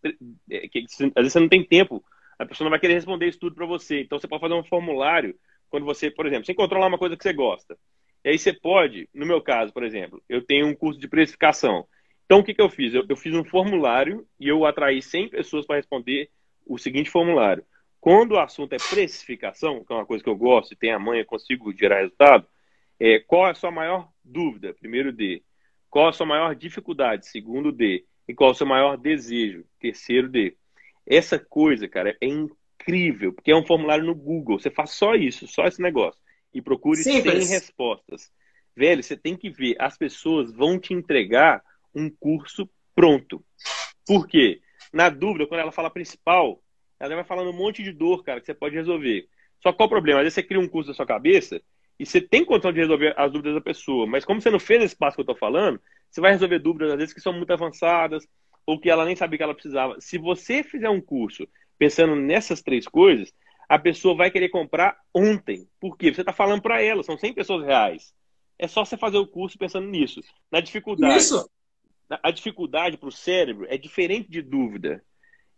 É, que, às vezes você não tem tempo A pessoa não vai querer responder isso tudo para você. Então, você pode fazer um formulário quando você, por exemplo, você encontrou lá uma coisa que você gosta. E aí você pode, no meu caso, por exemplo, eu tenho um curso de precificação. Então, o que, que eu fiz? Eu, eu fiz um formulário e eu atraí 100 pessoas para responder o seguinte formulário. Quando o assunto é precificação, que é uma coisa que eu gosto e tem a manha, consigo gerar resultado, é, qual é a sua maior dúvida? Primeiro D. Qual a sua maior dificuldade? Segundo D. E qual o seu maior desejo? Terceiro D. Essa coisa, cara, é incrível, porque é um formulário no Google. Você faz só isso, só esse negócio. E procure Simples. 100 respostas. Velho, você tem que ver, as pessoas vão te entregar um curso pronto. Por quê? Na dúvida, quando ela fala principal, ela vai falando um monte de dor, cara, que você pode resolver. Só qual o problema? Às vezes você cria um curso da sua cabeça e você tem condição de resolver as dúvidas da pessoa, mas como você não fez esse passo que eu estou falando, você vai resolver dúvidas, às vezes, que são muito avançadas, ou que ela nem sabia que ela precisava. Se você fizer um curso pensando nessas três coisas, a pessoa vai querer comprar ontem. Por quê? Você está falando para ela, são 100 pessoas reais. É só você fazer o curso pensando nisso. Na dificuldade. Isso. A dificuldade para o cérebro é diferente de dúvida.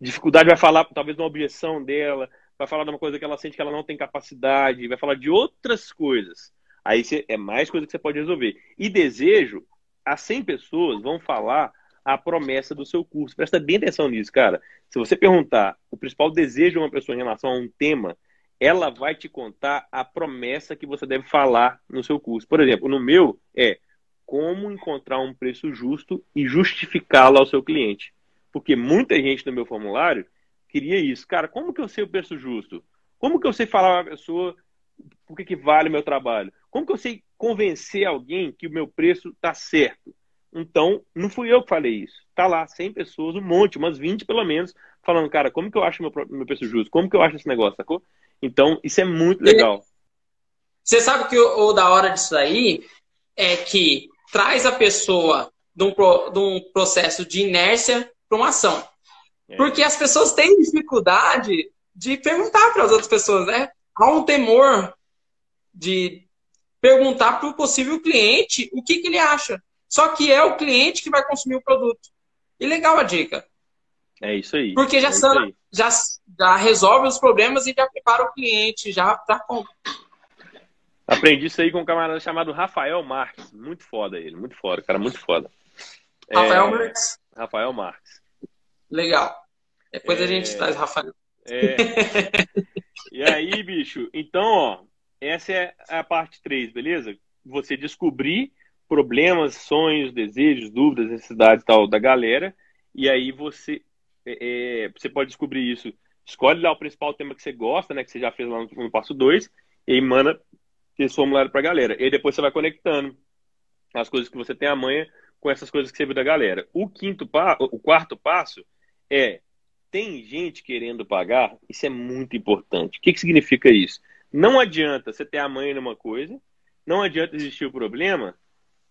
Dificuldade vai falar, talvez, de uma objeção dela, vai falar de uma coisa que ela sente que ela não tem capacidade, vai falar de outras coisas. Aí é mais coisa que você pode resolver. E desejo, as 100 pessoas vão falar a promessa do seu curso. Presta bem atenção nisso, cara. Se você perguntar o principal desejo de uma pessoa em relação a um tema, ela vai te contar a promessa que você deve falar no seu curso. Por exemplo, no meu é como encontrar um preço justo e justificá-lo ao seu cliente. Porque muita gente no meu formulário queria isso. Cara, como que eu sei o preço justo? Como que eu sei falar para a pessoa por que, que vale o meu trabalho? Como que eu sei convencer alguém que o meu preço está certo? Então, não fui eu que falei isso. Tá lá, 100 pessoas, um monte, umas 20 pelo menos, falando, cara, como que eu acho meu, meu preço justo? Como que eu acho esse negócio, sacou? Então, isso é muito legal. Você sabe que o, o da hora disso aí é que traz a pessoa de um, de um processo de inércia para uma ação. É. Porque as pessoas têm dificuldade de perguntar para as outras pessoas, né? Há um temor de perguntar para o possível cliente o que, que ele acha. Só que é o cliente que vai consumir o produto. E legal a dica. É isso aí. Porque já, é sana, já, já resolve os problemas e já prepara o cliente, já para Aprendi isso aí com um camarada chamado Rafael Marques. Muito foda ele, muito foda, cara, muito foda. Rafael é... Marques? Rafael Marques. Legal. Depois é... a gente traz Rafael. É... e aí, bicho, então, ó, essa é a parte 3, beleza? Você descobrir problemas, sonhos, desejos, dúvidas, necessidades tal da galera. E aí você, é, é você pode descobrir isso. Escolhe lá o principal tema que você gosta, né? Que você já fez lá no, no passo 2, e aí manda esse formulário para a galera. E depois você vai conectando as coisas que você tem a manha com essas coisas que você viu da galera. O quinto pa o quarto passo é tem gente querendo pagar, isso é muito importante. O que, que significa isso? Não adianta você ter a manha numa coisa, não adianta existir o problema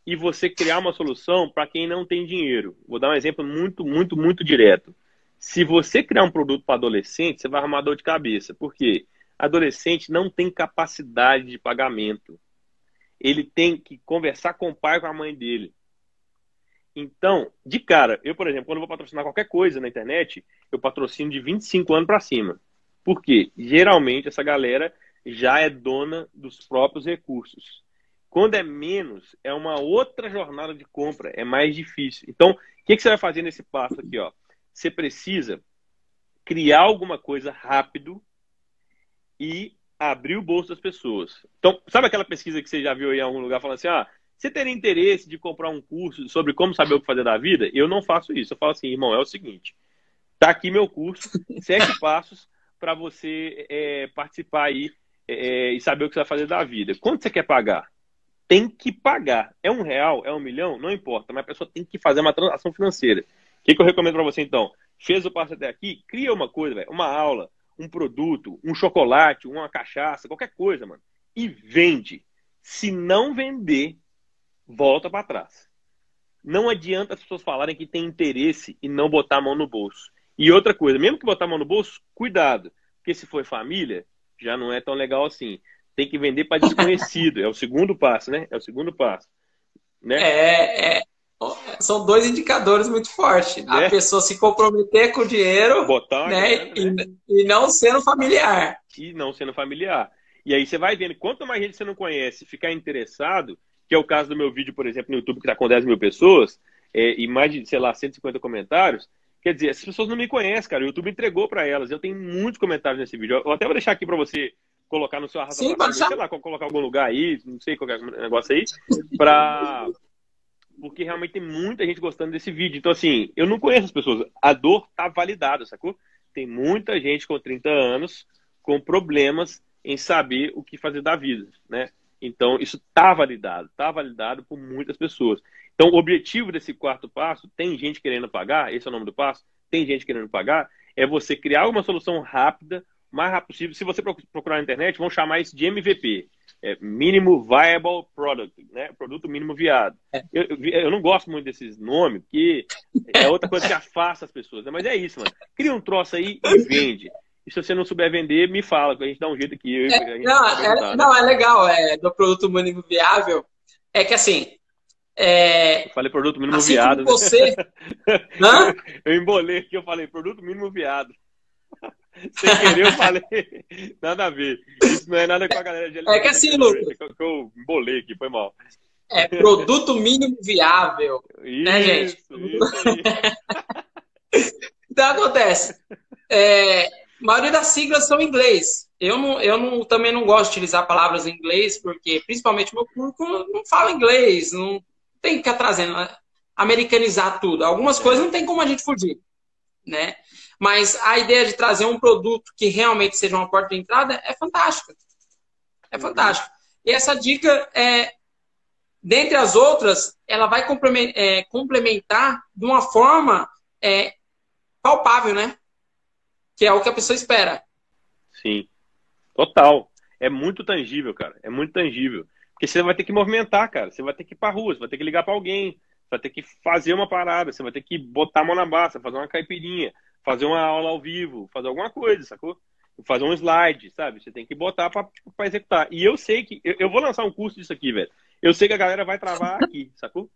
e você criar uma solução para quem não tem dinheiro. Vou dar um exemplo muito, muito, muito direto. Se você criar um produto para adolescente, você vai arrumar dor de cabeça. Por quê? Adolescente não tem capacidade de pagamento. Ele tem que conversar com o pai e com a mãe dele. Então, de cara, eu, por exemplo, quando vou patrocinar qualquer coisa na internet, eu patrocino de 25 anos para cima. Por quê? Geralmente essa galera já é dona dos próprios recursos. Quando é menos, é uma outra jornada de compra, é mais difícil. Então, o que, que você vai fazer nesse passo aqui? Ó? Você precisa criar alguma coisa rápido e abrir o bolso das pessoas. Então, sabe aquela pesquisa que você já viu aí em algum lugar falando assim, ah, você teria interesse de comprar um curso sobre como saber o que fazer da vida? Eu não faço isso. Eu falo assim, irmão, é o seguinte, tá aqui meu curso, sete passos para você é, participar aí é, e saber o que você vai fazer da vida. Quanto você quer pagar? tem que pagar. É um real, é um milhão, não importa, mas a pessoa tem que fazer uma transação financeira. O que, que eu recomendo para você então? Fez o passo até aqui, cria uma coisa, véio, uma aula, um produto, um chocolate, uma cachaça, qualquer coisa, mano, e vende. Se não vender, volta para trás. Não adianta as pessoas falarem que tem interesse e não botar a mão no bolso. E outra coisa, mesmo que botar a mão no bolso, cuidado, porque se for família, já não é tão legal assim tem que vender para desconhecido. é o segundo passo, né? É o segundo passo. Né? É, é, são dois indicadores muito fortes. A é. pessoa se comprometer com o dinheiro Botar né, grana, né? E, e, não sendo familiar. E não sendo familiar. E aí você vai vendo, quanto mais gente você não conhece, ficar interessado, que é o caso do meu vídeo, por exemplo, no YouTube, que está com 10 mil pessoas, é, e mais de, sei lá, 150 comentários, quer dizer, as pessoas não me conhecem, cara. O YouTube entregou para elas. Eu tenho muitos comentários nesse vídeo. Eu até vou deixar aqui para você colocar no seu arrasa Sim, pra sei lá, colocar algum lugar aí, não sei qualquer negócio aí, para porque realmente tem muita gente gostando desse vídeo. Então, assim, eu não conheço as pessoas. A dor tá validada, sacou? Tem muita gente com 30 anos com problemas em saber o que fazer da vida, né? Então, isso tá validado, tá validado por muitas pessoas. Então, o objetivo desse quarto passo, tem gente querendo pagar, esse é o nome do passo, tem gente querendo pagar, é você criar uma solução rápida, o mais rápido possível. Se você procurar na internet, vão chamar isso de MVP. É Mínimo Viable Product, né? Produto mínimo viado. É. Eu, eu, não gosto muito desses nomes, porque é outra coisa que afasta as pessoas. Né? Mas é isso, mano. Cria um troço aí e vende. E se você não souber vender, me fala, que a gente dá um jeito aqui. Eu, é, não, é, né? não, é legal é, do produto mínimo viável. É que assim. É, eu falei produto mínimo assim viado. Você. eu embolei aqui, eu falei produto mínimo viado. Sem querer eu falei, nada a ver. Isso não é nada com a galera de É que assim, Lucas. É que eu embolei aqui, foi mal. É produto mínimo viável. Isso, né, gente? Isso então acontece. É, a maioria das siglas são em inglês. Eu, não, eu não, também não gosto de utilizar palavras em inglês, porque principalmente meu público não fala inglês, não tem que ficar trazendo, né? americanizar tudo. Algumas coisas não tem como a gente fugir, né? Mas a ideia de trazer um produto que realmente seja uma porta de entrada é fantástica. É uhum. fantástica. E essa dica, é, dentre as outras, ela vai é, complementar de uma forma é, palpável, né? Que é o que a pessoa espera. Sim. Total. É muito tangível, cara. É muito tangível. Porque você vai ter que movimentar, cara. Você vai ter que ir pra rua, você vai ter que ligar para alguém, você vai ter que fazer uma parada, você vai ter que botar a mão na massa, fazer uma caipirinha, fazer uma aula ao vivo, fazer alguma coisa, sacou? Fazer um slide, sabe? Você tem que botar para executar. E eu sei que. Eu, eu, vou lançar um curso disso aqui, velho. Eu sei que a galera vai travar aqui, sacou?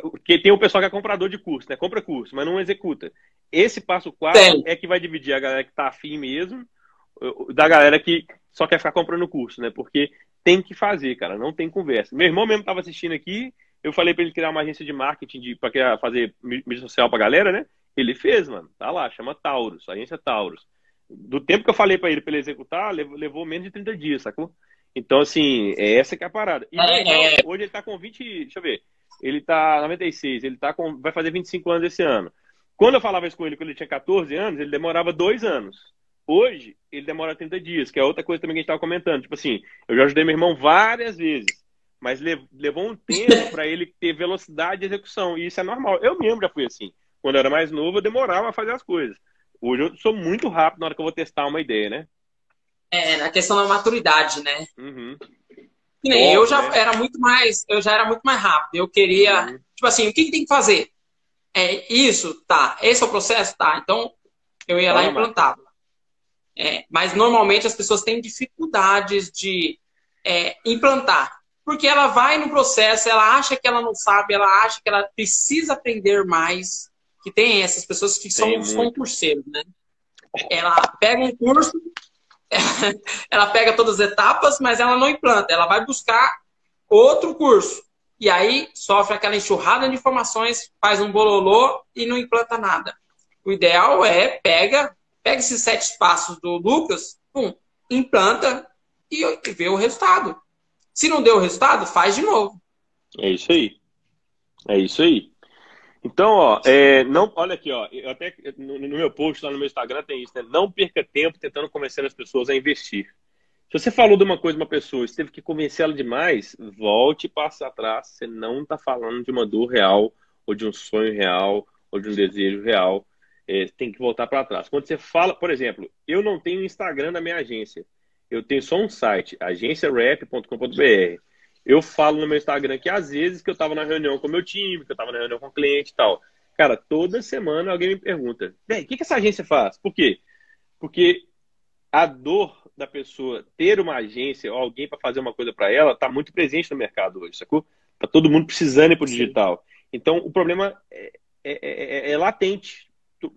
Porque tem o pessoal que é comprador de curso, né? Compra curso, mas não executa. Esse passo 4 é que vai dividir a galera que tá afim mesmo da galera que só quer ficar comprando curso, né? Porque tem que fazer, cara, não tem conversa. Meu irmão mesmo tava assistindo aqui, eu falei para ele criar uma agência de marketing para fazer mídia social pra galera, né? Ele fez, mano. Tá lá, chama Taurus, agência Taurus. Do tempo que eu falei para ele para ele executar, levou, menos de 30 dias, sacou? Então, assim, é essa que é a parada. E é, hoje ele tá com 20, deixa eu ver, ele tá 96, ele tá com, vai fazer 25 anos esse ano. Quando eu falava isso com ele quando ele tinha 14 anos, ele demorava dois anos. Hoje, ele demora 30 dias, que é outra coisa também que a gente tava comentando. Tipo assim, eu já ajudei meu irmão várias vezes, mas levou um tempo para ele ter velocidade de execução, e isso é normal. Eu mesmo já fui assim. Quando eu era mais novo, eu demorava a fazer as coisas. Hoje eu sou muito rápido na hora que eu vou testar uma ideia, né? É, na questão da maturidade, né? Uhum. eu já né? era muito mais, eu já era muito mais rápido. Eu queria, uhum. tipo assim, o que, que, tem que fazer? É isso, tá. Esse é o processo, tá. Então eu ia lá e implantava. É, mas normalmente as pessoas têm dificuldades de é, implantar. Porque ela vai no processo, ela acha que ela não sabe, ela acha que ela precisa aprender mais que tem essas pessoas que são os concurseiros, né? Ela pega um curso, ela pega todas as etapas, mas ela não implanta. Ela vai buscar outro curso. E aí sofre aquela enxurrada de informações, faz um bololô e não implanta nada. O ideal é pega, pega esses sete passos do Lucas, pum, implanta e vê o resultado. Se não deu o resultado, faz de novo. É isso aí. É isso aí. Então, ó, é, não, olha aqui, ó, eu até no, no, meu post lá no meu Instagram tem isso, né? Não perca tempo tentando convencer as pessoas a investir. Se você falou de uma coisa uma pessoa, você teve que convencê-la demais, volte e passe atrás. Você não está falando de uma dor real, ou de um sonho real, ou de um desejo real. É, tem que voltar para trás. Quando você fala, por exemplo, eu não tenho Instagram da minha agência. Eu tenho só um site, agenciarep.com.br eu falo no meu Instagram que às vezes que eu estava na reunião com o meu time, que eu estava na reunião com o cliente e tal. Cara, toda semana alguém me pergunta, o que, que essa agência faz? Por quê? Porque a dor da pessoa ter uma agência ou alguém para fazer uma coisa para ela está muito presente no mercado hoje, sacou? Tá todo mundo precisando ir pro digital. Então, o problema é, é, é, é latente.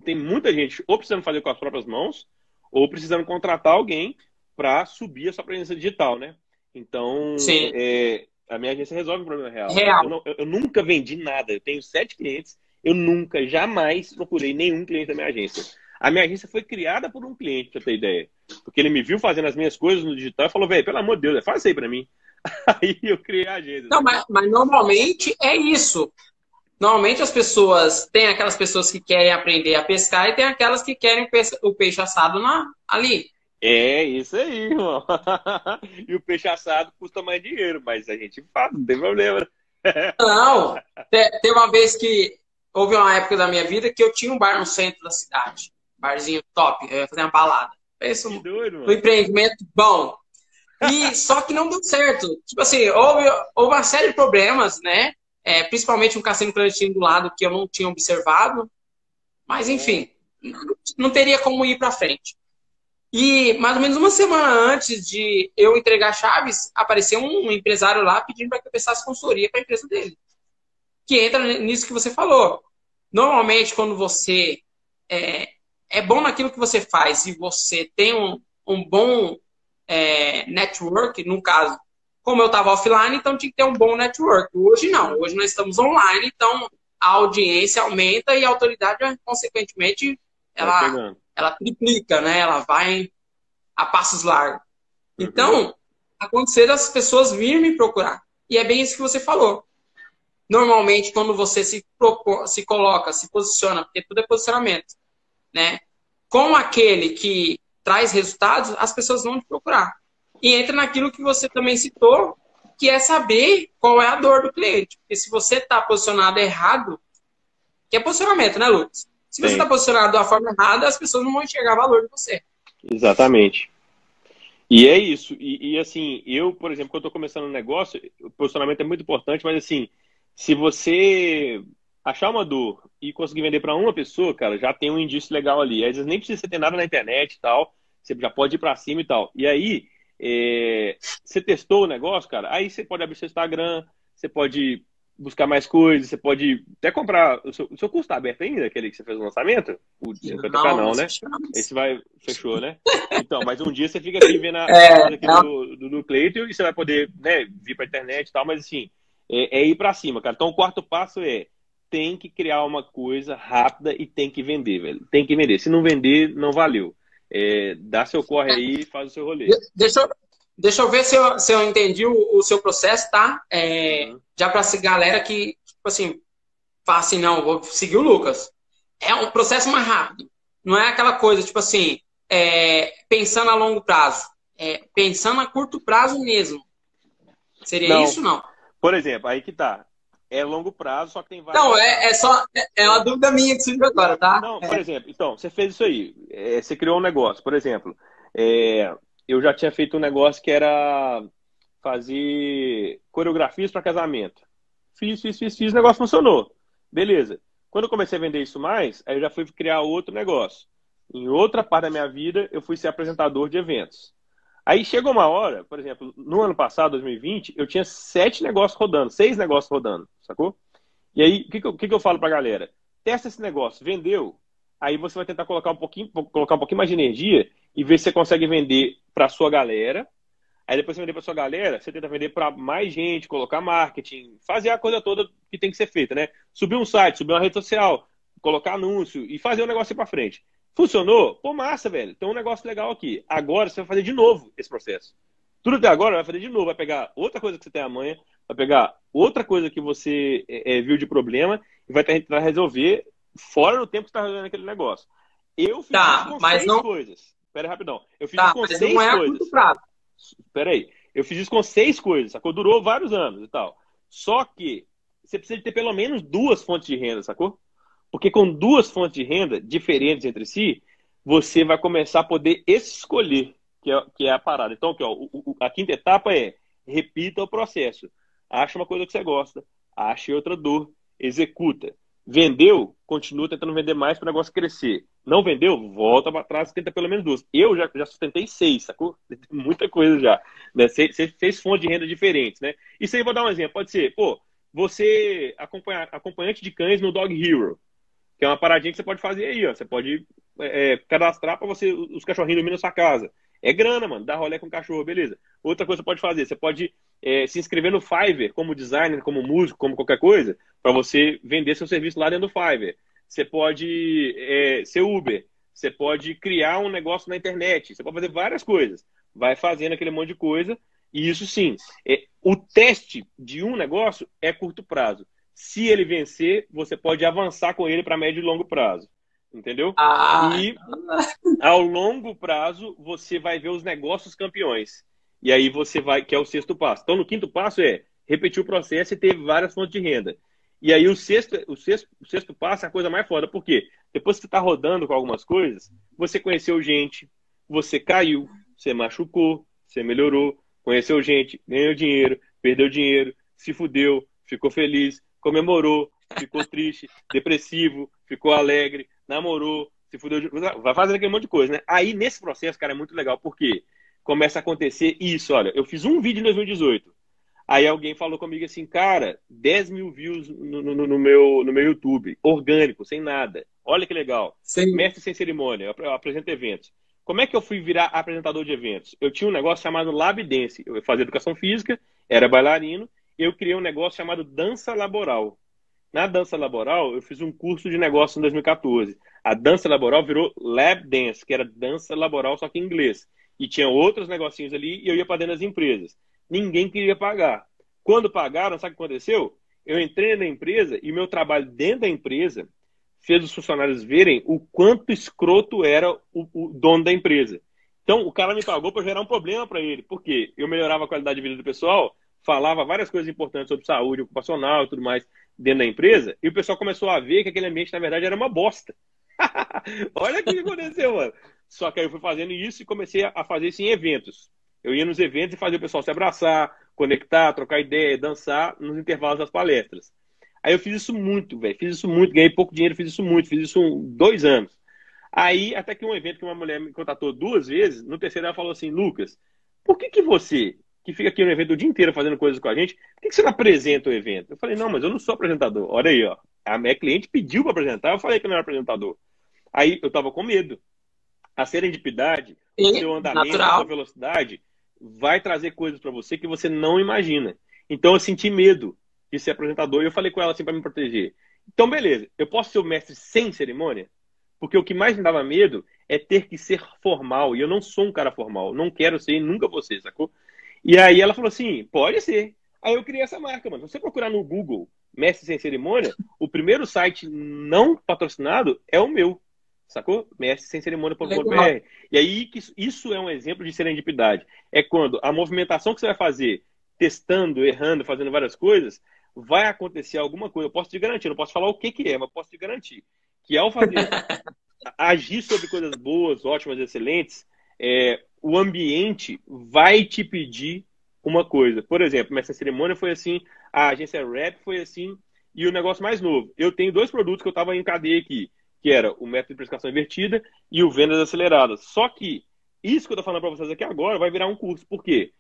Tem muita gente ou precisando fazer com as próprias mãos, ou precisando contratar alguém para subir a sua presença digital, né? Então, é, a minha agência resolve o problema real. real. Eu, não, eu, eu, nunca vendi nada. Eu tenho sete clientes. Eu nunca, jamais procurei nenhum cliente da minha agência. A minha agência foi criada por um cliente, pra ter ideia. Porque ele me viu fazendo as minhas coisas no digital e falou, velho, pelo amor de Deus, faz isso aí pra mim. Aí eu criei a agência. Não, mas, mas normalmente é isso. Normalmente as pessoas, tem aquelas pessoas que querem aprender a pescar e tem aquelas que querem o peixe assado na, ali. É isso aí, irmão. e o peixe assado custa mais dinheiro, mas a gente faz, não tem problema. Não, tem uma vez que houve uma época da minha vida que eu tinha um bar no centro da cidade. Barzinho top, eu ia fazer uma balada. Pensa um, um empreendimento bom. E só que não deu certo. Tipo assim, houve, houve uma série de problemas, né? É, principalmente um cassino clandestino do lado que eu não tinha observado. Mas, enfim, não teria como ir para frente. E mais ou menos uma semana antes de eu entregar chaves, apareceu um empresário lá pedindo para que eu prestasse consultoria para a empresa dele. Que entra nisso que você falou. Normalmente, quando você é, é bom naquilo que você faz e você tem um, um bom é, network, no caso, como eu estava offline, então tinha que ter um bom network. Hoje não, hoje nós estamos online, então a audiência aumenta e a autoridade, consequentemente, ela, ela triplica, né? Ela vai a passos largos. Uhum. Então, acontecer as pessoas virem me procurar. E é bem isso que você falou. Normalmente, quando você se, propor, se coloca, se posiciona, porque tudo é posicionamento, né? Com aquele que traz resultados, as pessoas vão te procurar. E entra naquilo que você também citou, que é saber qual é a dor do cliente. Porque se você está posicionado errado, que é posicionamento, né, Lucas? Se você está posicionado da forma errada, as pessoas não vão enxergar valor de você. Exatamente. E é isso. E, e assim, eu, por exemplo, quando estou começando um negócio, o posicionamento é muito importante, mas assim, se você achar uma dor e conseguir vender para uma pessoa, cara, já tem um indício legal ali. Às vezes nem precisa ter nada na internet e tal, você já pode ir para cima e tal. E aí, é, você testou o negócio, cara, aí você pode abrir seu Instagram, você pode buscar mais coisas, você pode até comprar. O seu, o seu curso está aberto ainda, aquele que você fez o lançamento? O 50k não, não, né? Esse vai, fechou, né? Então, mas um dia você fica aqui vendo a é, aqui do, do, do Cleiton e você vai poder né, vir para internet e tal, mas assim, é, é ir para cima, cara. Então o quarto passo é tem que criar uma coisa rápida e tem que vender, velho. Tem que vender. Se não vender, não valeu. É, dá seu corre aí e faz o seu rolê. Deixa eu, deixa eu ver se eu, se eu entendi o, o seu processo, tá? É, uhum. Já para essa galera que, tipo assim, fala assim, não, vou seguir o Lucas. É um processo mais rápido. Não é aquela coisa, tipo assim, é, pensando a longo prazo. É, pensando a curto prazo mesmo. Seria não. isso, não? Por exemplo, aí que tá é longo prazo, só que tem vários. Não, é, é só. É uma dúvida minha que surgiu agora, tá? Não, por é. exemplo, então, você fez isso aí. É, você criou um negócio, por exemplo. É, eu já tinha feito um negócio que era fazer coreografias para casamento. Fiz, fiz, fiz, fiz, o negócio funcionou. Beleza. Quando eu comecei a vender isso mais, aí eu já fui criar outro negócio. Em outra parte da minha vida, eu fui ser apresentador de eventos. Aí chegou uma hora, por exemplo, no ano passado, 2020, eu tinha sete negócios rodando, seis negócios rodando, sacou? E aí, o que, que, eu, que, que eu falo pra galera? Testa esse negócio, vendeu, aí você vai tentar colocar um pouquinho, colocar um pouquinho mais de energia e ver se você consegue vender para sua galera. Aí depois você vender para sua galera, você tenta vender para mais gente, colocar marketing, fazer a coisa toda que tem que ser feita, né? Subir um site, subir uma rede social, colocar anúncio e fazer o negócio ir para frente. Funcionou? Pô, massa, velho. Tem um negócio legal aqui. Agora você vai fazer de novo esse processo. Tudo até agora vai fazer de novo. Vai pegar outra coisa que você tem amanhã, vai pegar outra coisa que você é, é viu de problema e vai tentar resolver fora do tempo que você está resolvendo aquele negócio. Eu fiz tá, mas não... coisas. Espera aí, rapidão. Eu fiz tá, isso com seis não é coisas. Espera aí. Eu fiz isso com seis coisas, sacou? Durou vários anos e tal. Só que você precisa de ter pelo menos duas fontes de renda, sacou? Porque com duas fontes de renda diferentes entre si, você vai começar a poder escolher, que é, que é a parada. Então, aqui, ó, o, a quinta etapa é repita o processo. Acha uma coisa que você gosta, ache outra dor, executa. Vendeu, continua tentando vender mais para o negócio crescer. Não vendeu, volta para trás, tenta pelo menos duas. Eu já, já sustentei seis, sacou? Muita coisa já. Né? Você fez fontes de renda diferentes, né? Isso aí vou dar um exemplo. Pode ser, pô, você acompanhar acompanhante de cães no Dog Hero, que é uma paradinha que você pode fazer aí, ó. Você pode é, cadastrar para você os cachorrinhos dormir na sua casa. É grana, mano. Dá rolê com o cachorro, beleza. Outra coisa que você pode fazer, você pode é, se inscrever no Fiverr como designer, como músico, como qualquer coisa, para você vender seu serviço lá dentro do Fiverr. Você pode é, ser Uber. Você pode criar um negócio na internet. Você pode fazer várias coisas. Vai fazendo aquele monte de coisa. E isso sim, é, o teste de um negócio é curto prazo. Se ele vencer, você pode avançar com ele para médio e longo prazo. Entendeu? Ah. E ao longo prazo, você vai ver os negócios campeões. E aí você vai, que é o sexto passo. Então, no quinto passo é repetir o processo e ter várias fontes de renda. E aí o sexto, o sexto, o sexto passo é a coisa mais foda. Por quê? Depois que você está rodando com algumas coisas, você conheceu gente, você caiu, você machucou, você melhorou, conheceu gente, ganhou dinheiro, perdeu dinheiro, se fudeu, ficou feliz, comemorou, ficou triste, depressivo, ficou alegre, namorou, se fudeu, vai fazendo aquele monte de coisa, né? Aí nesse processo, cara, é muito legal, porque começa a acontecer isso, olha, eu fiz um vídeo em 2018, aí alguém falou comigo assim, cara, 10 mil views no, no, no meu, no meu YouTube, orgânico, sem nada, olha que legal, Sim. mestre sem cerimônia, eu apresento eventos. Como é que eu fui virar apresentador de eventos? Eu tinha um negócio chamado Lab Dance, eu fazia educação física, era bailarino, eu criei um negócio chamado Dança Laboral. Na dança laboral, eu fiz um curso de negócio em 2014. A dança laboral virou Lab Dance, que era dança laboral, só que em inglês. E tinha outros negocinhos ali e eu ia para dentro das empresas. Ninguém queria pagar. Quando pagaram, sabe o que aconteceu? Eu entrei na empresa e meu trabalho dentro da empresa fez os funcionários verem o quanto escroto era o, o dono da empresa. Então, o cara me pagou para gerar um problema para ele, porque eu melhorava a qualidade de vida do pessoal, falava várias coisas importantes sobre saúde ocupacional e tudo mais dentro da empresa, e o pessoal começou a ver que aquele ambiente, na verdade, era uma bosta. Olha o que aconteceu, mano. Só que aí eu fui fazendo isso e comecei a fazer isso em eventos. Eu ia nos eventos e fazia o pessoal se abraçar, conectar, trocar ideia, dançar nos intervalos das palestras. Aí eu fiz isso muito, velho. Fiz isso muito, ganhei pouco dinheiro, fiz isso muito, fiz isso dois anos. Aí, até que um evento que uma mulher me contatou duas vezes, no terceiro ela falou assim, Lucas, por que que você que fica aqui no evento o dia inteiro fazendo coisas com a gente, por que você não apresenta o evento? Eu falei, não, mas eu não sou apresentador. Olha aí, ó. A minha cliente pediu para apresentar, eu falei que eu não era apresentador. Aí eu tava com medo. A serendipidade, e, o seu andamento, natural. a sua velocidade, vai trazer coisas para você que você não imagina. Então eu senti medo de ser apresentador e eu falei com ela assim para me proteger. Então, beleza, eu posso ser o mestre sem cerimônia? Porque o que mais me dava medo é ter que ser formal. E eu não sou um cara formal. Não quero ser e nunca vou ser, sacou? E aí ela falou assim: pode ser. Aí eu criei essa marca, mano. Se você procurar no Google Mestre Sem Cerimônia, o primeiro site não patrocinado é o meu. Sacou? Mestre Sem Cerimônia.com.br. E aí isso é um exemplo de serendipidade. É quando a movimentação que você vai fazer, testando, errando, fazendo várias coisas, vai acontecer alguma coisa. Eu posso te garantir, não posso falar o que, que é, mas posso te garantir que ao fazer agir sobre coisas boas, ótimas, excelentes, é, o ambiente vai te pedir uma coisa. Por exemplo, essa cerimônia foi assim, a agência Rap foi assim, e o negócio mais novo. Eu tenho dois produtos que eu estava em cadeia aqui, que era o método de precificação invertida e o vendas aceleradas. Só que isso que eu estou falando para vocês aqui agora vai virar um curso. Por quê?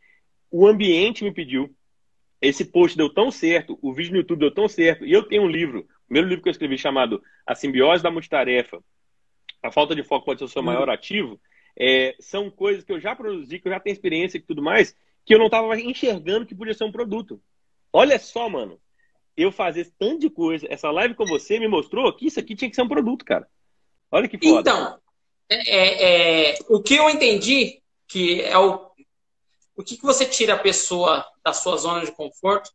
O ambiente me pediu, esse post deu tão certo, o vídeo no YouTube deu tão certo, e eu tenho um livro, o primeiro livro que eu escrevi chamado A Simbiose da Multitarefa, A Falta de Foco Pode Ser o Seu Maior uhum. Ativo, é, são coisas que eu já produzi, que eu já tenho experiência e tudo mais, que eu não estava enxergando que podia ser um produto. Olha só, mano. Eu fazer tanto de coisa, essa live com você me mostrou que isso aqui tinha que ser um produto, cara. Olha que foda. Então, é, é, é o que eu entendi que é o. O que, que você tira a pessoa da sua zona de conforto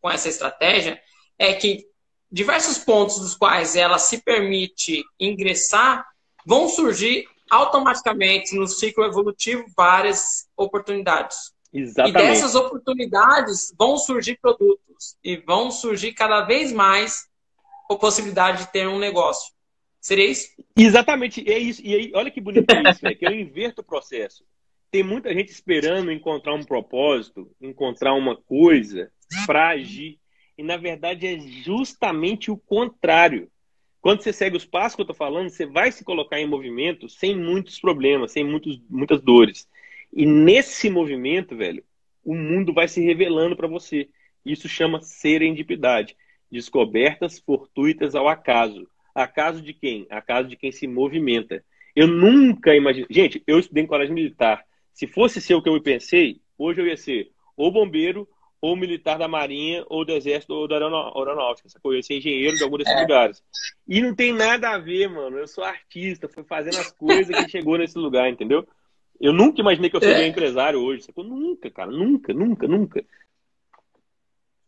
com essa estratégia é que diversos pontos dos quais ela se permite ingressar vão surgir automaticamente no ciclo evolutivo várias oportunidades. Exatamente. E dessas oportunidades vão surgir produtos e vão surgir cada vez mais a possibilidade de ter um negócio. Seria isso? Exatamente, é isso. E aí, olha que bonito isso, né? que eu inverto o processo. Tem muita gente esperando encontrar um propósito, encontrar uma coisa para agir. E na verdade é justamente o contrário. Quando você segue os passos que eu estou falando, você vai se colocar em movimento sem muitos problemas, sem muitos, muitas dores. E nesse movimento, velho, o mundo vai se revelando para você. Isso chama serendipidade. Descobertas fortuitas ao acaso. Acaso de quem? Acaso de quem se movimenta. Eu nunca imaginei. Gente, eu estudei em colégio militar. Se fosse ser o que eu pensei, hoje eu ia ser ou bombeiro, ou militar da Marinha, ou do Exército, ou da Aeronáutica. Essa coisa, eu ia ser engenheiro de algum desses é. lugares. E não tem nada a ver, mano. Eu sou artista, fui fazendo as coisas que chegou nesse lugar, entendeu? Eu nunca imaginei que eu seria é. empresário hoje. Sacou? Nunca, cara. Nunca, nunca, nunca.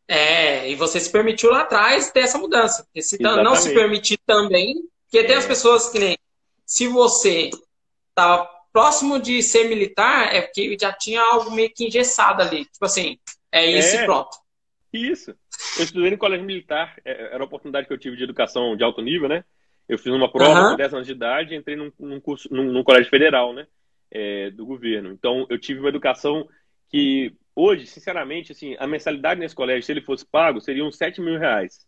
É, e você se permitiu lá atrás ter essa mudança. Porque se Exatamente. não se permitir também, porque tem as é. pessoas que nem. Se você tá próximo de ser militar, é porque já tinha algo meio que engessado ali. Tipo assim, é isso é. e pronto. Isso. Eu estudei no colégio militar, é, era a oportunidade que eu tive de educação de alto nível, né? Eu fiz uma prova uhum. com 10 anos de idade e entrei num, num curso, num, num, colégio federal, né? É, do governo. Então, eu tive uma educação que, hoje, sinceramente, assim, a mensalidade nesse colégio, se ele fosse pago, seria uns 7 mil reais.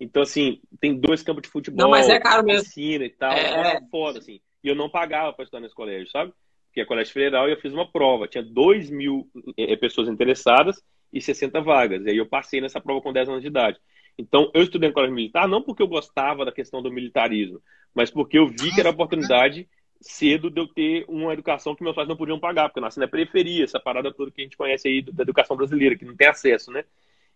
Então, assim, tem dois campos de futebol, não, mas é caro mesmo. piscina e tal. É, é foda, assim. E eu não pagava para estudar nesse colégio, sabe? Porque é colégio federal e eu fiz uma prova. Tinha 2 mil é, pessoas interessadas e 60 vagas. E aí eu passei nessa prova com 10 anos de idade. Então, eu estudei no colégio militar não porque eu gostava da questão do militarismo, mas porque eu vi que era oportunidade cedo de eu ter uma educação que meus pais não podiam pagar, porque eu nasci na periferia, essa parada toda que a gente conhece aí da educação brasileira, que não tem acesso, né?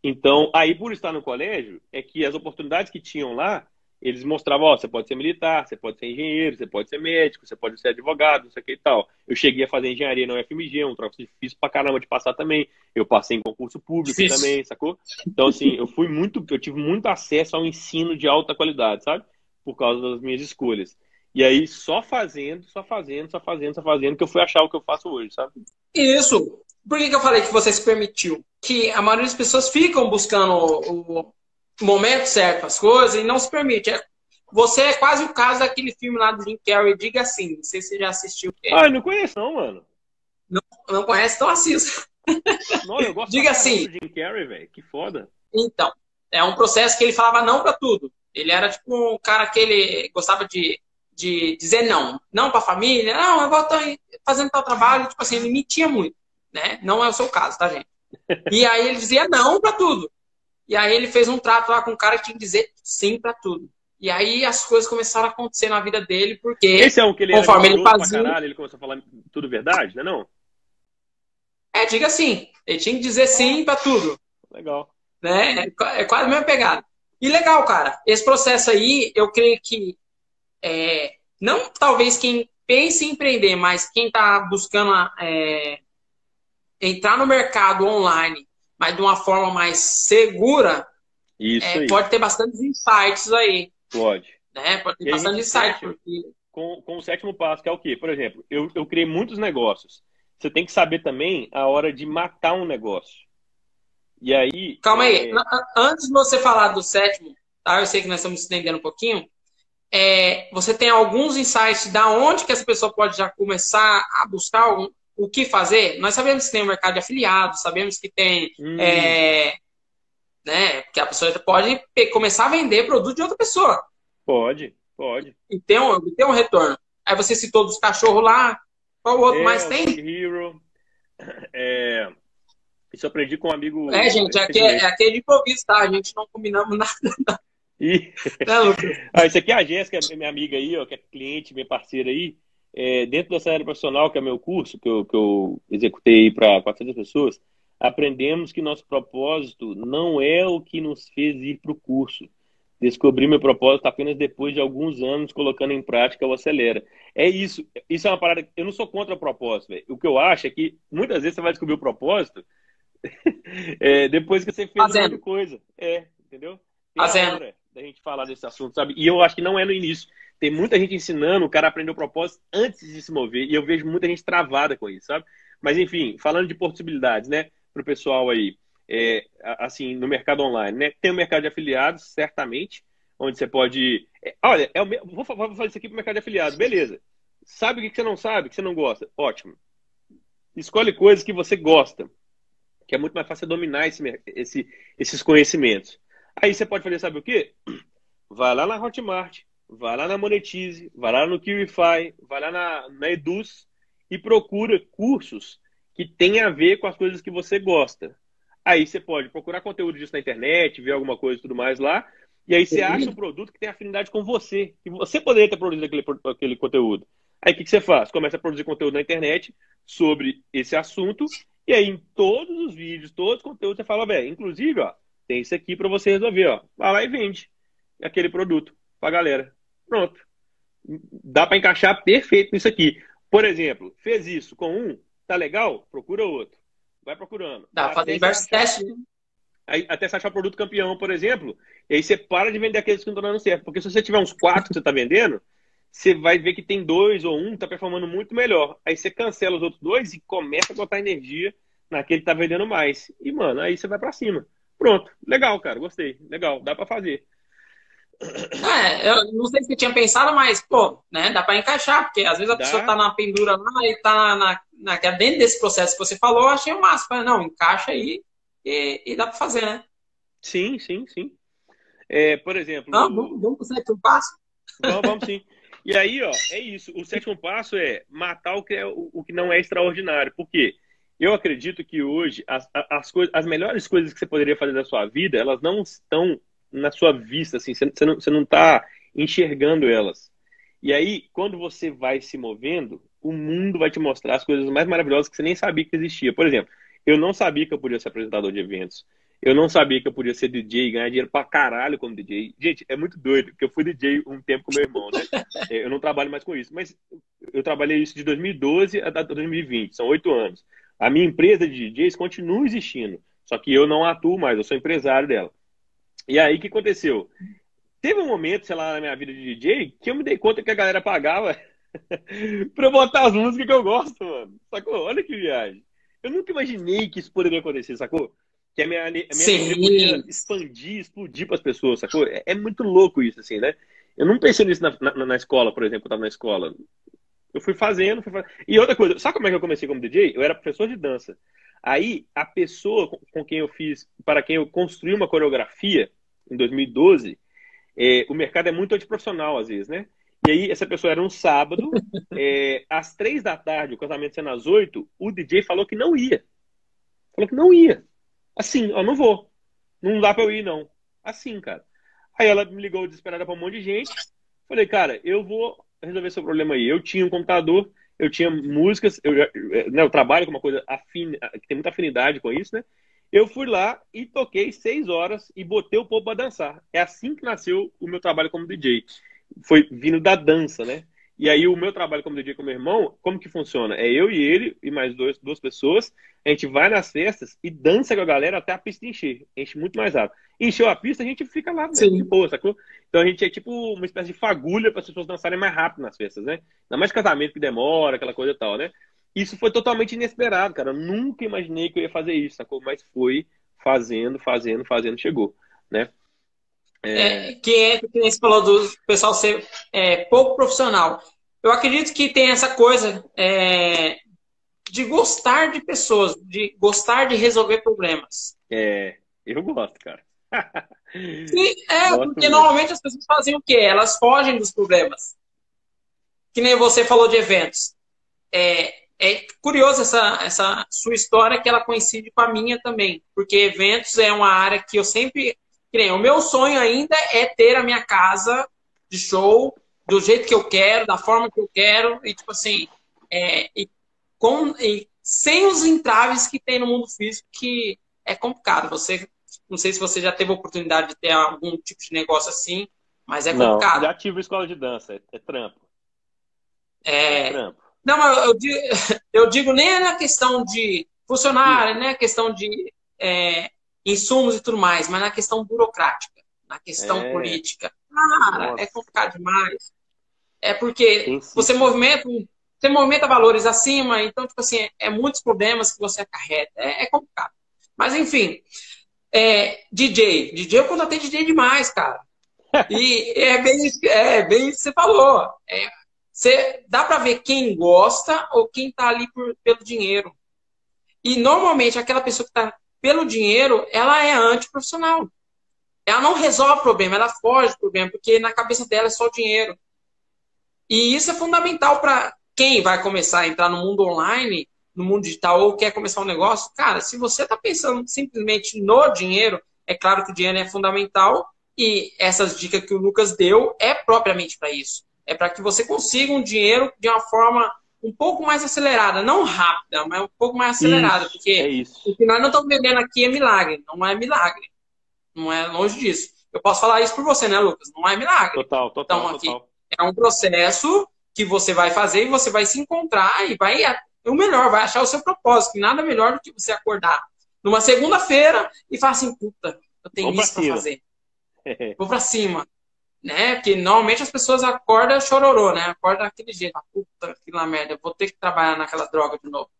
Então, aí por estar no colégio, é que as oportunidades que tinham lá eles mostravam, ó, você pode ser militar, você pode ser engenheiro, você pode ser médico, você pode ser advogado, não sei o que e tal. Eu cheguei a fazer engenharia na UFMG, um troço difícil pra caramba de passar também. Eu passei em concurso público também, sacou? Então, assim, eu fui muito, eu tive muito acesso ao ensino de alta qualidade, sabe? Por causa das minhas escolhas. E aí, só fazendo, só fazendo, só fazendo, só fazendo, que eu fui achar o que eu faço hoje, sabe? Isso. Por que, que eu falei que você se permitiu? Que a maioria das pessoas ficam buscando o, momento certo as coisas e não se permite. É, você é quase o caso daquele filme lá do Jim Carrey, diga assim. Não sei se você já assistiu. Ah, eu não conheço não, mano. Não, não conhece, então assista. Não, eu gosto diga assim. do Jim Carrey, velho. Que foda. Então, é um processo que ele falava não para tudo. Ele era tipo um cara que ele gostava de, de dizer não. Não para a família. Não, eu vou estar fazendo tal trabalho. Tipo assim, ele mentia muito. Né? Não é o seu caso, tá, gente? E aí ele dizia não para tudo. E aí ele fez um trato lá com um cara que tinha que dizer sim para tudo. E aí as coisas começaram a acontecer na vida dele, porque Esse é um que ele conforme ele fazia. Caralho, ele começou a falar tudo verdade, né? Não? É, diga sim. Ele tinha que dizer sim para tudo. Legal. Né? É, é quase a mesma pegada. E legal, cara. Esse processo aí, eu creio que é, não talvez quem pense em empreender, mas quem está buscando é, entrar no mercado online mas de uma forma mais segura, é, pode ter bastantes insights aí. Pode. Né? Pode ter bastante insights. Porque... Com, com o sétimo passo, que é o quê? Por exemplo, eu, eu criei muitos negócios. Você tem que saber também a hora de matar um negócio. E aí. Calma é... aí. Antes de você falar do sétimo, tá? Eu sei que nós estamos estendendo um pouquinho. É, você tem alguns insights da onde que essa pessoa pode já começar a buscar algum, o que fazer, nós sabemos que tem o um mercado de afiliados, sabemos que tem. Hum. É, né, que a pessoa pode começar a vender produto de outra pessoa. Pode, pode. E tem um, retorno. Aí você citou dos cachorros lá, qual outro é, mais tem? Hero. É, isso eu aprendi com um amigo. É, gente, aqui é, é aquele improviso, tá? A gente não combinamos nada. E... É, ah, isso aqui é a Jéssica, minha amiga aí, ó, que é cliente, minha parceira aí é, dentro dessa área profissional, que é meu curso, que eu, que eu executei para 400 pessoas, aprendemos que nosso propósito não é o que nos fez ir para o curso. Descobri meu propósito apenas depois de alguns anos colocando em prática o Acelera. É isso. Isso é uma parada. Eu não sou contra o propósito. Véio. O que eu acho é que muitas vezes você vai descobrir o propósito é, depois que você fez Fazendo. coisa. É, entendeu? Tem Fazendo. Da gente falar desse assunto, sabe? E eu acho que não é no início. Tem muita gente ensinando o cara a aprender o propósito antes de se mover. E eu vejo muita gente travada com isso, sabe? Mas, enfim, falando de possibilidades, né? Para o pessoal aí, é, assim, no mercado online, né? Tem o mercado de afiliados, certamente, onde você pode. É, olha, é o, vou, vou fazer isso aqui para o mercado de afiliados, beleza. Sabe o que você não sabe, que você não gosta? Ótimo. Escolhe coisas que você gosta, que é muito mais fácil dominar esse, esse, esses conhecimentos. Aí você pode fazer, sabe o quê? Vai lá na Hotmart, vai lá na Monetize, vai lá no Kirify, vai lá na, na Eduz e procura cursos que tenham a ver com as coisas que você gosta. Aí você pode procurar conteúdo disso na internet, ver alguma coisa e tudo mais lá. E aí você acha um produto que tem afinidade com você. Que você poderia ter produzido aquele, aquele conteúdo. Aí o que, que você faz? Começa a produzir conteúdo na internet sobre esse assunto. E aí, em todos os vídeos, todos os conteúdos, você fala, velho, inclusive, ó, tem isso aqui para você resolver, ó. Vai lá e vende aquele produto pra galera. Pronto. Dá para encaixar perfeito nisso aqui. Por exemplo, fez isso com um, tá legal? Procura outro. Vai procurando. Dá pra fazer diversos testes. Aí, até você achar o produto campeão, por exemplo, e aí você para de vender aqueles que não estão dando certo. Porque se você tiver uns quatro que você está vendendo, você vai ver que tem dois ou um que está performando muito melhor. Aí você cancela os outros dois e começa a botar energia naquele que está vendendo mais. E, mano, aí você vai para cima. Pronto. Legal, cara. Gostei. Legal. Dá para fazer. É, eu não sei se você tinha pensado, mas, pô, né, dá para encaixar, porque às vezes a dá. pessoa tá na pendura lá e tá na, na, dentro desse processo que você falou, eu achei o máximo. Não, encaixa aí e, e dá para fazer, né? Sim, sim, sim. É, por exemplo. Não, vamos, vamos para o sétimo passo? Vamos, vamos sim. E aí, ó, é isso. O sétimo passo é matar o que, é, o, o que não é extraordinário. Por quê? Eu acredito que hoje as, as, coisas, as melhores coisas que você poderia fazer da sua vida, elas não estão na sua vista, assim, você, você não, você não tá enxergando elas. E aí, quando você vai se movendo, o mundo vai te mostrar as coisas mais maravilhosas que você nem sabia que existia. Por exemplo, eu não sabia que eu podia ser apresentador de eventos. Eu não sabia que eu podia ser DJ e ganhar dinheiro pra caralho como DJ. Gente, é muito doido, porque eu fui DJ um tempo com meu irmão, né? É, eu não trabalho mais com isso, mas eu trabalhei isso de 2012 a 2020, são oito anos. A minha empresa de DJs continua existindo, só que eu não atuo mais, eu sou empresário dela. E aí, o que aconteceu? Teve um momento, sei lá, na minha vida de DJ, que eu me dei conta que a galera pagava pra eu botar as músicas que eu gosto, mano. Sacou? Olha que viagem. Eu nunca imaginei que isso poderia acontecer, sacou? Que a minha, a minha poderia expandir, explodir para as pessoas, sacou? É, é, muito louco isso, assim, né? Eu não pensei nisso na, na, na escola, por exemplo, eu estava na escola. Eu fui fazendo, fui fazendo. E outra coisa, sabe como é que eu comecei como DJ? Eu era professor de dança. Aí, a pessoa com quem eu fiz, para quem eu construí uma coreografia em 2012, é, o mercado é muito antiprofissional às vezes, né? E aí, essa pessoa era um sábado, é, às três da tarde, o casamento sendo às oito, o DJ falou que não ia. Falou que não ia. Assim, ó, não vou. Não dá pra eu ir, não. Assim, cara. Aí ela me ligou desesperada pra um monte de gente. Falei, cara, eu vou resolver seu problema aí. Eu tinha um computador, eu tinha músicas, eu, né, eu trabalho com uma coisa afim, que tem muita afinidade com isso, né? Eu fui lá e toquei seis horas e botei o povo pra dançar. É assim que nasceu o meu trabalho como DJ foi vindo da dança, né? E aí o meu trabalho como DJ com meu irmão, como que funciona? É eu e ele e mais dois, duas pessoas, a gente vai nas festas e dança com a galera até a pista encher. Enche muito mais rápido. Encheu a pista, a gente fica lá né? de boa, sacou? Então a gente é tipo uma espécie de fagulha para as pessoas dançarem mais rápido nas festas, né? Ainda mais casamento que demora, aquela coisa e tal, né? Isso foi totalmente inesperado, cara. Eu nunca imaginei que eu ia fazer isso, sacou? Mas foi fazendo, fazendo, fazendo, chegou, né? É... É, que é que você falou do pessoal ser é, pouco profissional. Eu acredito que tem essa coisa é, de gostar de pessoas, de gostar de resolver problemas. É, eu gosto, cara. Sim, é, gosto porque mesmo. normalmente as pessoas fazem o quê? Elas fogem dos problemas. Que nem você falou de eventos. É, é curioso essa, essa sua história que ela coincide com a minha também, porque eventos é uma área que eu sempre nem, o meu sonho ainda é ter a minha casa de show do jeito que eu quero, da forma que eu quero, e tipo assim, é, e com, e sem os entraves que tem no mundo físico, que é complicado. Você, não sei se você já teve a oportunidade de ter algum tipo de negócio assim, mas é complicado. Não, já tive escola de dança, é, é trampo. É, é trampo. Não, mas eu, digo, eu digo nem na questão de funcionário, nem a questão de é, insumos e tudo mais, mas na questão burocrática, na questão é. política, cara, Nossa. é complicado demais. É porque sim, sim, você sim. movimenta você movimenta valores acima, então, tipo assim, é muitos problemas que você acarreta. É, é complicado. Mas, enfim, é, DJ. DJ eu contratei DJ demais, cara. E é bem, é bem isso que você falou. É, você, dá para ver quem gosta ou quem tá ali por, pelo dinheiro. E normalmente aquela pessoa que tá pelo dinheiro, ela é antiprofissional. Ela não resolve o problema, ela foge do problema, porque na cabeça dela é só dinheiro. E isso é fundamental para quem vai começar a entrar no mundo online, no mundo digital ou quer começar um negócio, cara, se você está pensando simplesmente no dinheiro, é claro que o dinheiro é fundamental e essas dicas que o Lucas deu é propriamente para isso. É para que você consiga um dinheiro de uma forma um pouco mais acelerada, não rápida, mas um pouco mais acelerada, isso, porque é isso. o que nós não estamos vendendo aqui é milagre, não é milagre, não é longe disso. Eu posso falar isso por você, né, Lucas? Não é milagre. Total, total, então, aqui total. é um processo que você vai fazer e você vai se encontrar e vai o melhor, vai achar o seu propósito, que nada melhor do que você acordar numa segunda-feira e falar assim, puta, eu tenho Vamos isso para fazer. Vou para cima né? Porque normalmente as pessoas acordam chororô, né? Acorda daquele jeito, puta que lá merda, vou ter que trabalhar naquela droga de novo.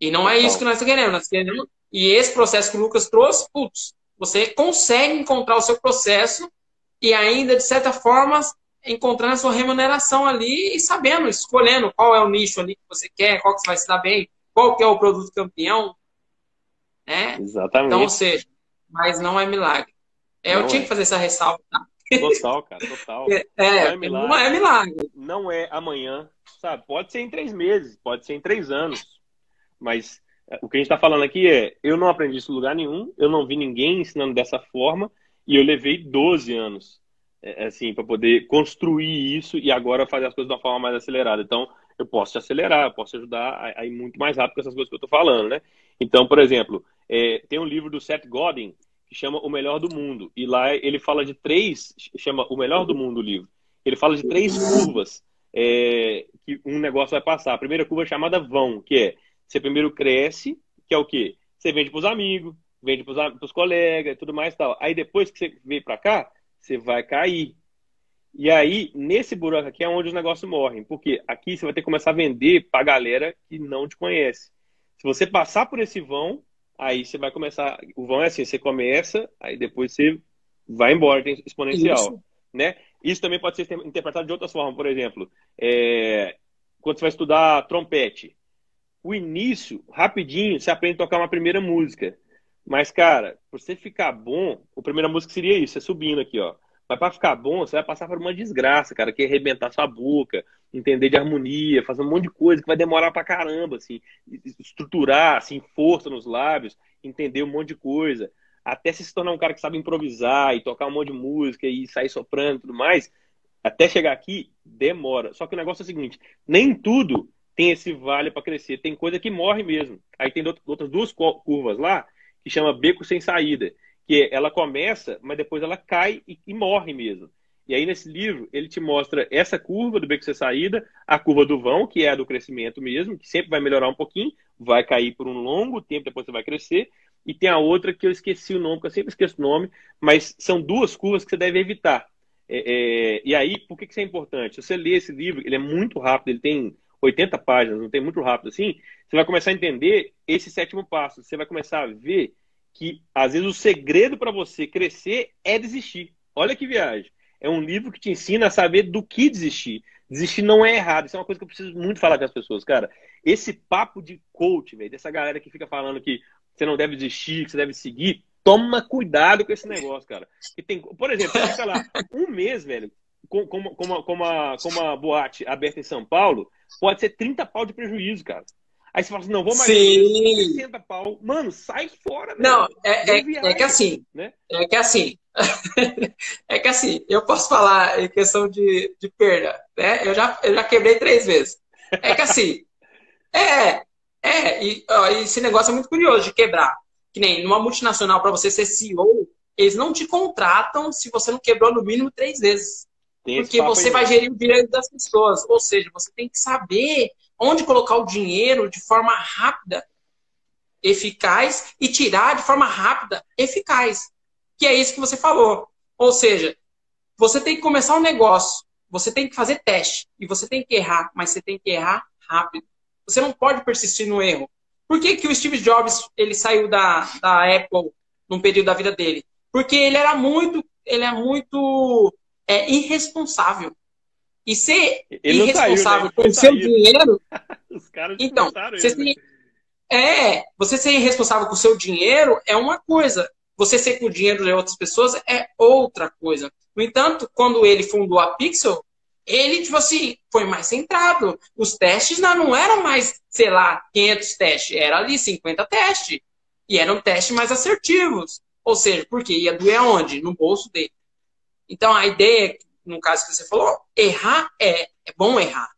E não é isso que nós queremos, nós queremos. E esse processo que o Lucas trouxe, putz, você consegue encontrar o seu processo e ainda, de certa forma, encontrar a sua remuneração ali e sabendo, escolhendo qual é o nicho ali que você quer, qual que você vai se dar bem, qual que é o produto campeão. Né? Exatamente. Então, ou seja, mas não é milagre. É, eu tinha é. que fazer essa ressalva, tá? Total, cara, total. É, não é milagre. Não é milagre. Não é amanhã, sabe? Pode ser em três meses, pode ser em três anos. Mas é, o que a gente está falando aqui é: eu não aprendi isso em lugar nenhum, eu não vi ninguém ensinando dessa forma, e eu levei 12 anos, é, assim, para poder construir isso e agora fazer as coisas de uma forma mais acelerada. Então, eu posso te acelerar, eu posso te ajudar a ir muito mais rápido com essas coisas que eu estou falando, né? Então, por exemplo, é, tem um livro do Seth Godin, que chama O Melhor do Mundo. E lá ele fala de três, chama O Melhor do Mundo o livro. Ele fala de três curvas é, que um negócio vai passar. A primeira curva é chamada vão, que é você primeiro cresce, que é o quê? Você vende para os amigos, vende para os colegas e tudo mais e tal. Aí depois que você vem para cá, você vai cair. E aí, nesse buraco aqui é onde os negócios morrem. Porque aqui você vai ter que começar a vender para galera que não te conhece. Se você passar por esse vão, aí você vai começar. O vão é assim: você começa, aí depois você vai embora, tem exponencial. Isso. Né? Isso também pode ser interpretado de outras formas. Por exemplo, é, quando você vai estudar trompete, o início, rapidinho, você aprende a tocar uma primeira música. Mas, cara, pra você ficar bom, a primeira música seria isso, é subindo aqui, ó. Mas para ficar bom, você vai passar por uma desgraça, cara, que é arrebentar sua boca, entender de harmonia, fazer um monte de coisa que vai demorar pra caramba, assim, estruturar, assim, força nos lábios, entender um monte de coisa, até se tornar um cara que sabe improvisar e tocar um monte de música e sair soprando e tudo mais, até chegar aqui, demora. Só que o negócio é o seguinte, nem tudo tem esse vale para crescer, tem coisa que morre mesmo. Aí tem outras duas curvas lá, que chama beco sem saída, que ela começa, mas depois ela cai e, e morre mesmo. E aí, nesse livro, ele te mostra essa curva do beco sem saída, a curva do vão, que é a do crescimento mesmo, que sempre vai melhorar um pouquinho, vai cair por um longo tempo, depois você vai crescer. E tem a outra que eu esqueci o nome, que eu sempre esqueço o nome, mas são duas curvas que você deve evitar. É, é, e aí, por que, que isso é importante? Você lê esse livro, ele é muito rápido, ele tem 80 páginas, não tem muito rápido assim, você vai começar a entender esse sétimo passo. Você vai começar a ver que, às vezes, o segredo para você crescer é desistir. Olha que viagem. É um livro que te ensina a saber do que desistir. Desistir não é errado. Isso é uma coisa que eu preciso muito falar com as pessoas, cara. Esse papo de coach, velho, dessa galera que fica falando que você não deve desistir, que você deve seguir, toma cuidado com esse negócio, cara. E tem, por exemplo, fica lá um mês, velho, com, com, com, uma, com, uma, com uma boate aberta em São Paulo, pode ser 30 pau de prejuízo, cara. Aí você fala assim, não, vou mais Sim. 60 pau. Mano, sai fora, velho. Não, é, é, é, que assim, né? é que assim, é que assim, eu posso falar em questão de, de perda, né? Eu já, eu já quebrei três vezes. É que assim, é, é, e ó, esse negócio é muito curioso de quebrar. Que nem numa multinacional, para você ser CEO, eles não te contratam se você não quebrou no mínimo três vezes. Tem porque você vai gerir o direito das pessoas. Ou seja, você tem que saber onde colocar o dinheiro de forma rápida, eficaz e tirar de forma rápida, eficaz. Que é isso que você falou. Ou seja, você tem que começar um negócio, você tem que fazer teste e você tem que errar, mas você tem que errar rápido. Você não pode persistir no erro. Por que, que o Steve Jobs ele saiu da, da Apple num período da vida dele? Porque ele era muito, ele é muito é, irresponsável. E ser ele irresponsável saiu, né? com o seu dinheiro. Os caras então, você ser, né? é, você ser irresponsável com o seu dinheiro é uma coisa. Você ser com o dinheiro de outras pessoas é outra coisa. No entanto, quando ele fundou a Pixel, ele, tipo assim, foi mais centrado. Os testes não, não eram mais, sei lá, 500 testes, era ali 50 testes. E eram testes mais assertivos. Ou seja, porque ia doer aonde? No bolso dele. Então, a ideia, no caso que você falou, errar é, é bom errar.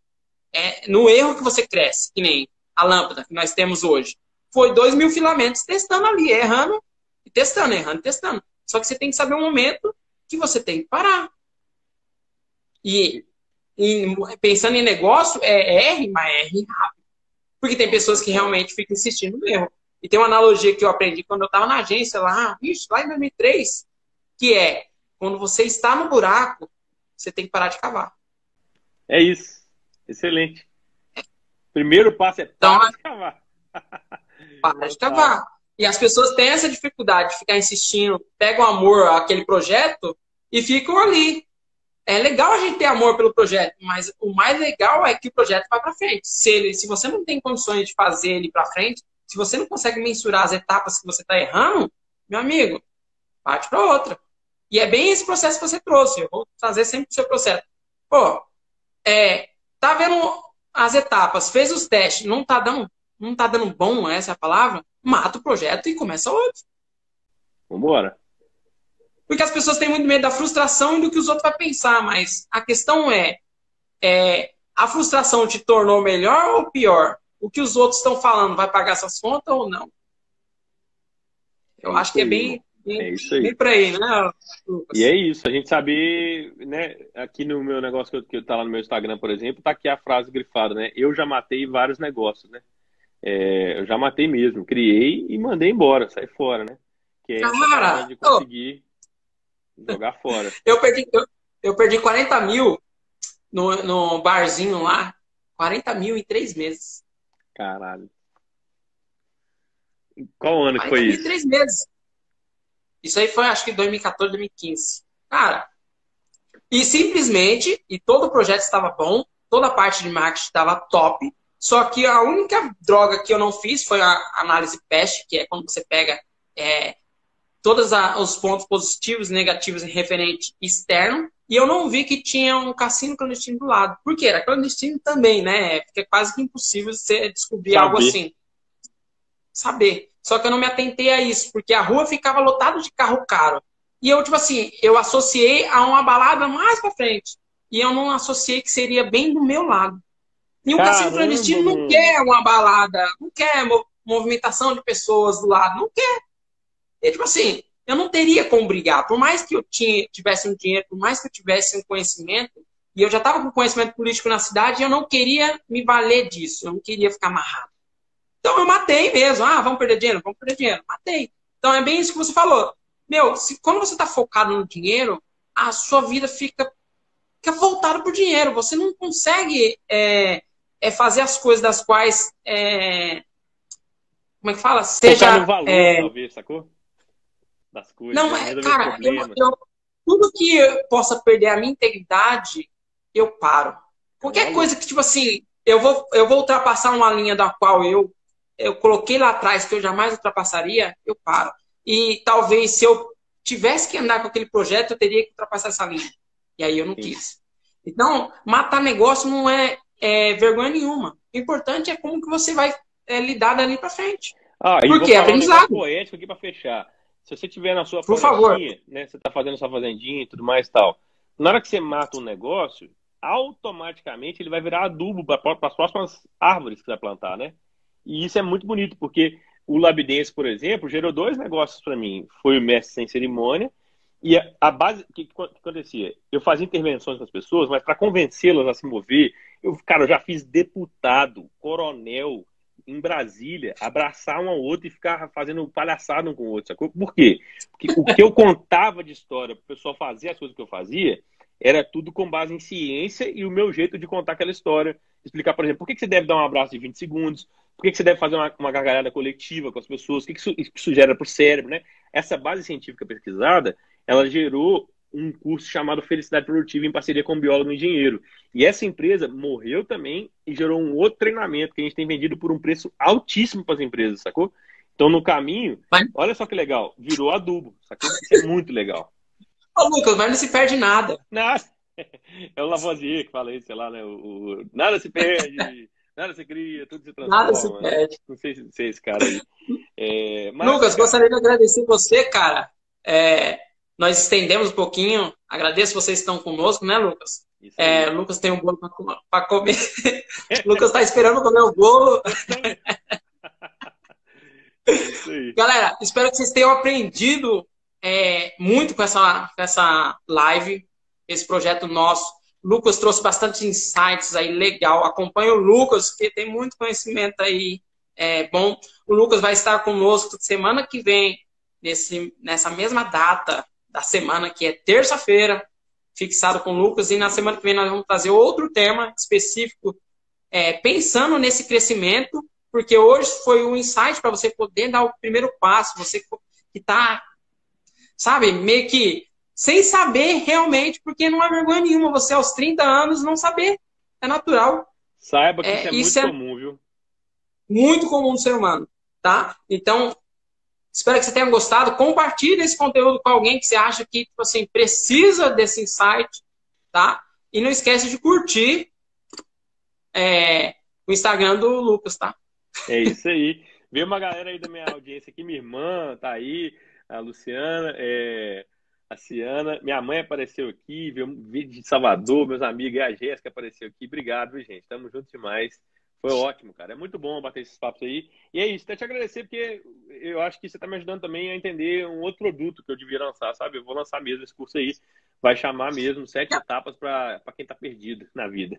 É no erro que você cresce, que nem a lâmpada que nós temos hoje. Foi dois mil filamentos testando ali, errando e testando, errando e testando. Só que você tem que saber o momento que você tem que parar. E em, pensando em negócio, é R, mas é R rápido. Porque tem pessoas que realmente ficam insistindo no erro. E tem uma analogia que eu aprendi quando eu estava na agência lá, ixi, lá em 2003, que é, quando você está no buraco, você tem que parar de cavar. É isso. Excelente. Primeiro passo é então, parar de cavar. Para de cavar. E as pessoas têm essa dificuldade de ficar insistindo, pegam amor àquele projeto e ficam ali é legal a gente ter amor pelo projeto, mas o mais legal é que o projeto vá para frente. Se, ele, se você não tem condições de fazer ele para frente, se você não consegue mensurar as etapas que você está errando, meu amigo, parte para outra. E é bem esse processo que você trouxe. Eu vou trazer sempre o seu processo. Pô, é, tá vendo as etapas, fez os testes, não tá dando, não tá dando bom, essa é a palavra, mata o projeto e começa outro. Vambora. Porque as pessoas têm muito medo da frustração e do que os outros vão pensar, mas a questão é, é a frustração te tornou melhor ou pior? O que os outros estão falando vai pagar essas contas ou não? Eu acho que é bem, é isso aí. bem por aí, né, Lucas? E é isso, a gente saber, né, aqui no meu negócio que, eu, que tá lá no meu Instagram, por exemplo, tá aqui a frase grifada, né? Eu já matei vários negócios, né? É, eu já matei mesmo, criei e mandei embora, saí fora, né? Que é Cara, de conseguir Jogar fora. eu, perdi, eu, eu, perdi 40 mil no, no barzinho lá. 40 mil em três meses. Caralho. Qual ano que foi isso? Em três meses. Isso aí foi, acho que 2014, 2015. Cara, e simplesmente, e todo o projeto estava bom, toda a parte de marketing estava top, só que a única droga que eu não fiz foi a análise PEST, que é quando você pega é, todos os pontos positivos e negativos em referente externo, e eu não vi que tinha um cassino clandestino do lado. Por quê? Era clandestino também, né? Porque é quase que impossível você descobrir algo assim. Saber. Só que eu não me atentei a isso, porque a rua ficava lotada de carro caro. E eu, tipo assim, eu associei a uma balada mais pra frente. E eu não associei que seria bem do meu lado. E o cassino clandestino não quer uma balada, não quer movimentação de pessoas do lado, não quer. E, tipo assim, eu não teria como brigar. Por mais que eu tinha, tivesse um dinheiro, por mais que eu tivesse um conhecimento, e eu já estava com conhecimento político na cidade, eu não queria me valer disso, eu não queria ficar amarrado. Então eu matei mesmo. Ah, vamos perder dinheiro? Vamos perder dinheiro. Matei. Então é bem isso que você falou. Meu, se, quando você está focado no dinheiro, a sua vida fica, fica voltada para o dinheiro. Você não consegue é, é fazer as coisas das quais. É, como é que fala? Seja. no valor, é, talvez, sacou? das coisas. Não, é, cara, eu, eu, tudo que eu possa perder a minha integridade, eu paro. Qualquer coisa que, tipo assim, eu vou, eu vou ultrapassar uma linha da qual eu, eu coloquei lá atrás que eu jamais ultrapassaria, eu paro. E talvez se eu tivesse que andar com aquele projeto, eu teria que ultrapassar essa linha. E aí eu não Sim. quis. Então, matar negócio não é, é, vergonha nenhuma. O importante é como que você vai é, lidar dali para frente. Ah, Porque é aprendizado. Um poético aqui para fechar. Se você tiver na sua Por favor. né, você está fazendo sua fazendinha e tudo mais e tal. Na hora que você mata um negócio, automaticamente ele vai virar adubo para as próximas árvores que você vai plantar, né? E isso é muito bonito, porque o Labidense, por exemplo, gerou dois negócios para mim. Foi o mestre sem cerimônia e a, a base, o que, que, acontecia? Eu fazia intervenções com as pessoas, mas para convencê-las a se mover, eu, cara, eu já fiz deputado, coronel, em Brasília, abraçar um ao outro e ficar fazendo palhaçada um com o outro, sacou? Por quê? Porque o que eu contava de história para o pessoal fazer as coisas que eu fazia era tudo com base em ciência e o meu jeito de contar aquela história. Explicar, por exemplo, por que você deve dar um abraço de 20 segundos, por que você deve fazer uma, uma gargalhada coletiva com as pessoas, o que isso, isso gera para o cérebro, né? Essa base científica pesquisada, ela gerou um curso chamado Felicidade Produtiva em parceria com um biólogo e engenheiro. E essa empresa morreu também e gerou um outro treinamento que a gente tem vendido por um preço altíssimo para as empresas, sacou? Então, no caminho, olha só que legal, virou adubo, sacou? Isso é muito legal. Ô, Lucas, mas não se perde nada. Nada. É o Lavoisier que fala isso, sei lá, né? O, o nada se perde, nada se cria, tudo se transforma. Nada se perde. Não sei se é esse cara aí. É, mas, Lucas, gostaria de agradecer você, cara. É, nós estendemos um pouquinho. Agradeço vocês que estão conosco, né, Lucas? É, Lucas tem um bolo para comer. Lucas está esperando comer o bolo. Galera, espero que vocês tenham aprendido é, muito com essa, com essa live, esse projeto nosso. Lucas trouxe bastante insights aí, legal. Acompanhe o Lucas, que tem muito conhecimento aí é, bom. O Lucas vai estar conosco semana que vem, nesse, nessa mesma data da semana, que é terça-feira, fixado com o Lucas. E na semana que vem nós vamos trazer outro tema específico, é, pensando nesse crescimento, porque hoje foi um insight para você poder dar o primeiro passo. Você que está sabe? Meio que sem saber realmente, porque não há vergonha nenhuma você aos 30 anos não saber. É natural. Saiba que é, isso é muito é comum, viu? Muito comum no ser humano, tá? Então, espero que você tenha gostado. Compartilhe esse conteúdo com alguém que você acha que, tipo assim, precisa desse insight, tá? E não esquece de curtir é, o Instagram do Lucas, tá? É isso aí. Vê uma galera aí da minha audiência aqui, minha irmã tá aí, a Luciana, é, a Ciana, minha mãe apareceu aqui, viu um vídeo de Salvador, meus amigos, e a Jéssica apareceu aqui. Obrigado, viu, gente? Tamo junto demais. Foi ótimo, cara. É muito bom bater esses papos aí. E é isso, até te agradecer, porque eu acho que você está me ajudando também a entender um outro produto que eu devia lançar, sabe? Eu vou lançar mesmo esse curso aí. Vai chamar mesmo sete etapas para quem está perdido na vida.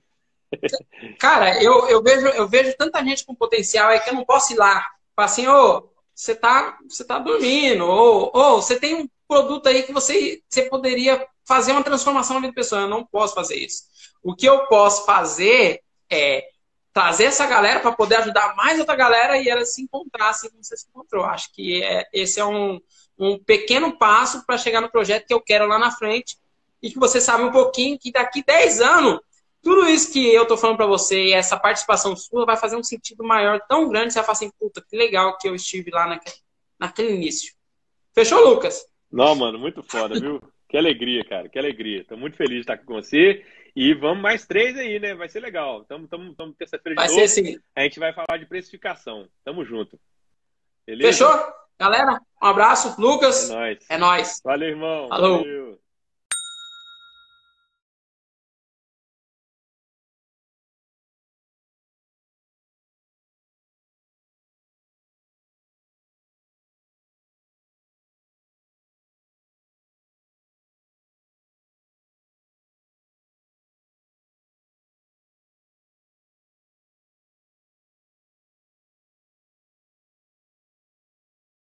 Cara, eu, eu, vejo, eu vejo tanta gente com potencial aí que eu não posso ir lá. Falar assim, ô, você tá, você tá dormindo, ou, ou você tem um produto aí que você, você poderia fazer uma transformação na vida da pessoa. Eu não posso fazer isso. O que eu posso fazer é trazer essa galera para poder ajudar mais outra galera e ela se encontrar assim como você se encontrou. Acho que é, esse é um, um pequeno passo para chegar no projeto que eu quero lá na frente e que você sabe um pouquinho que daqui 10 anos tudo isso que eu tô falando para você e essa participação sua vai fazer um sentido maior, tão grande, você vai falar assim, puta, que legal que eu estive lá naquele, naquele início. Fechou, Lucas? Não, mano, muito foda, viu? que alegria, cara, que alegria. Tô muito feliz de estar aqui com você. E vamos mais três aí, né? Vai ser legal. Tamo, tamo, tamo terça-feira de Vai novo. ser sim. A gente vai falar de precificação. Tamo junto. Beleza? Fechou? Galera, um abraço. Lucas. É nóis. É nóis. Valeu, irmão. Falou. Valeu.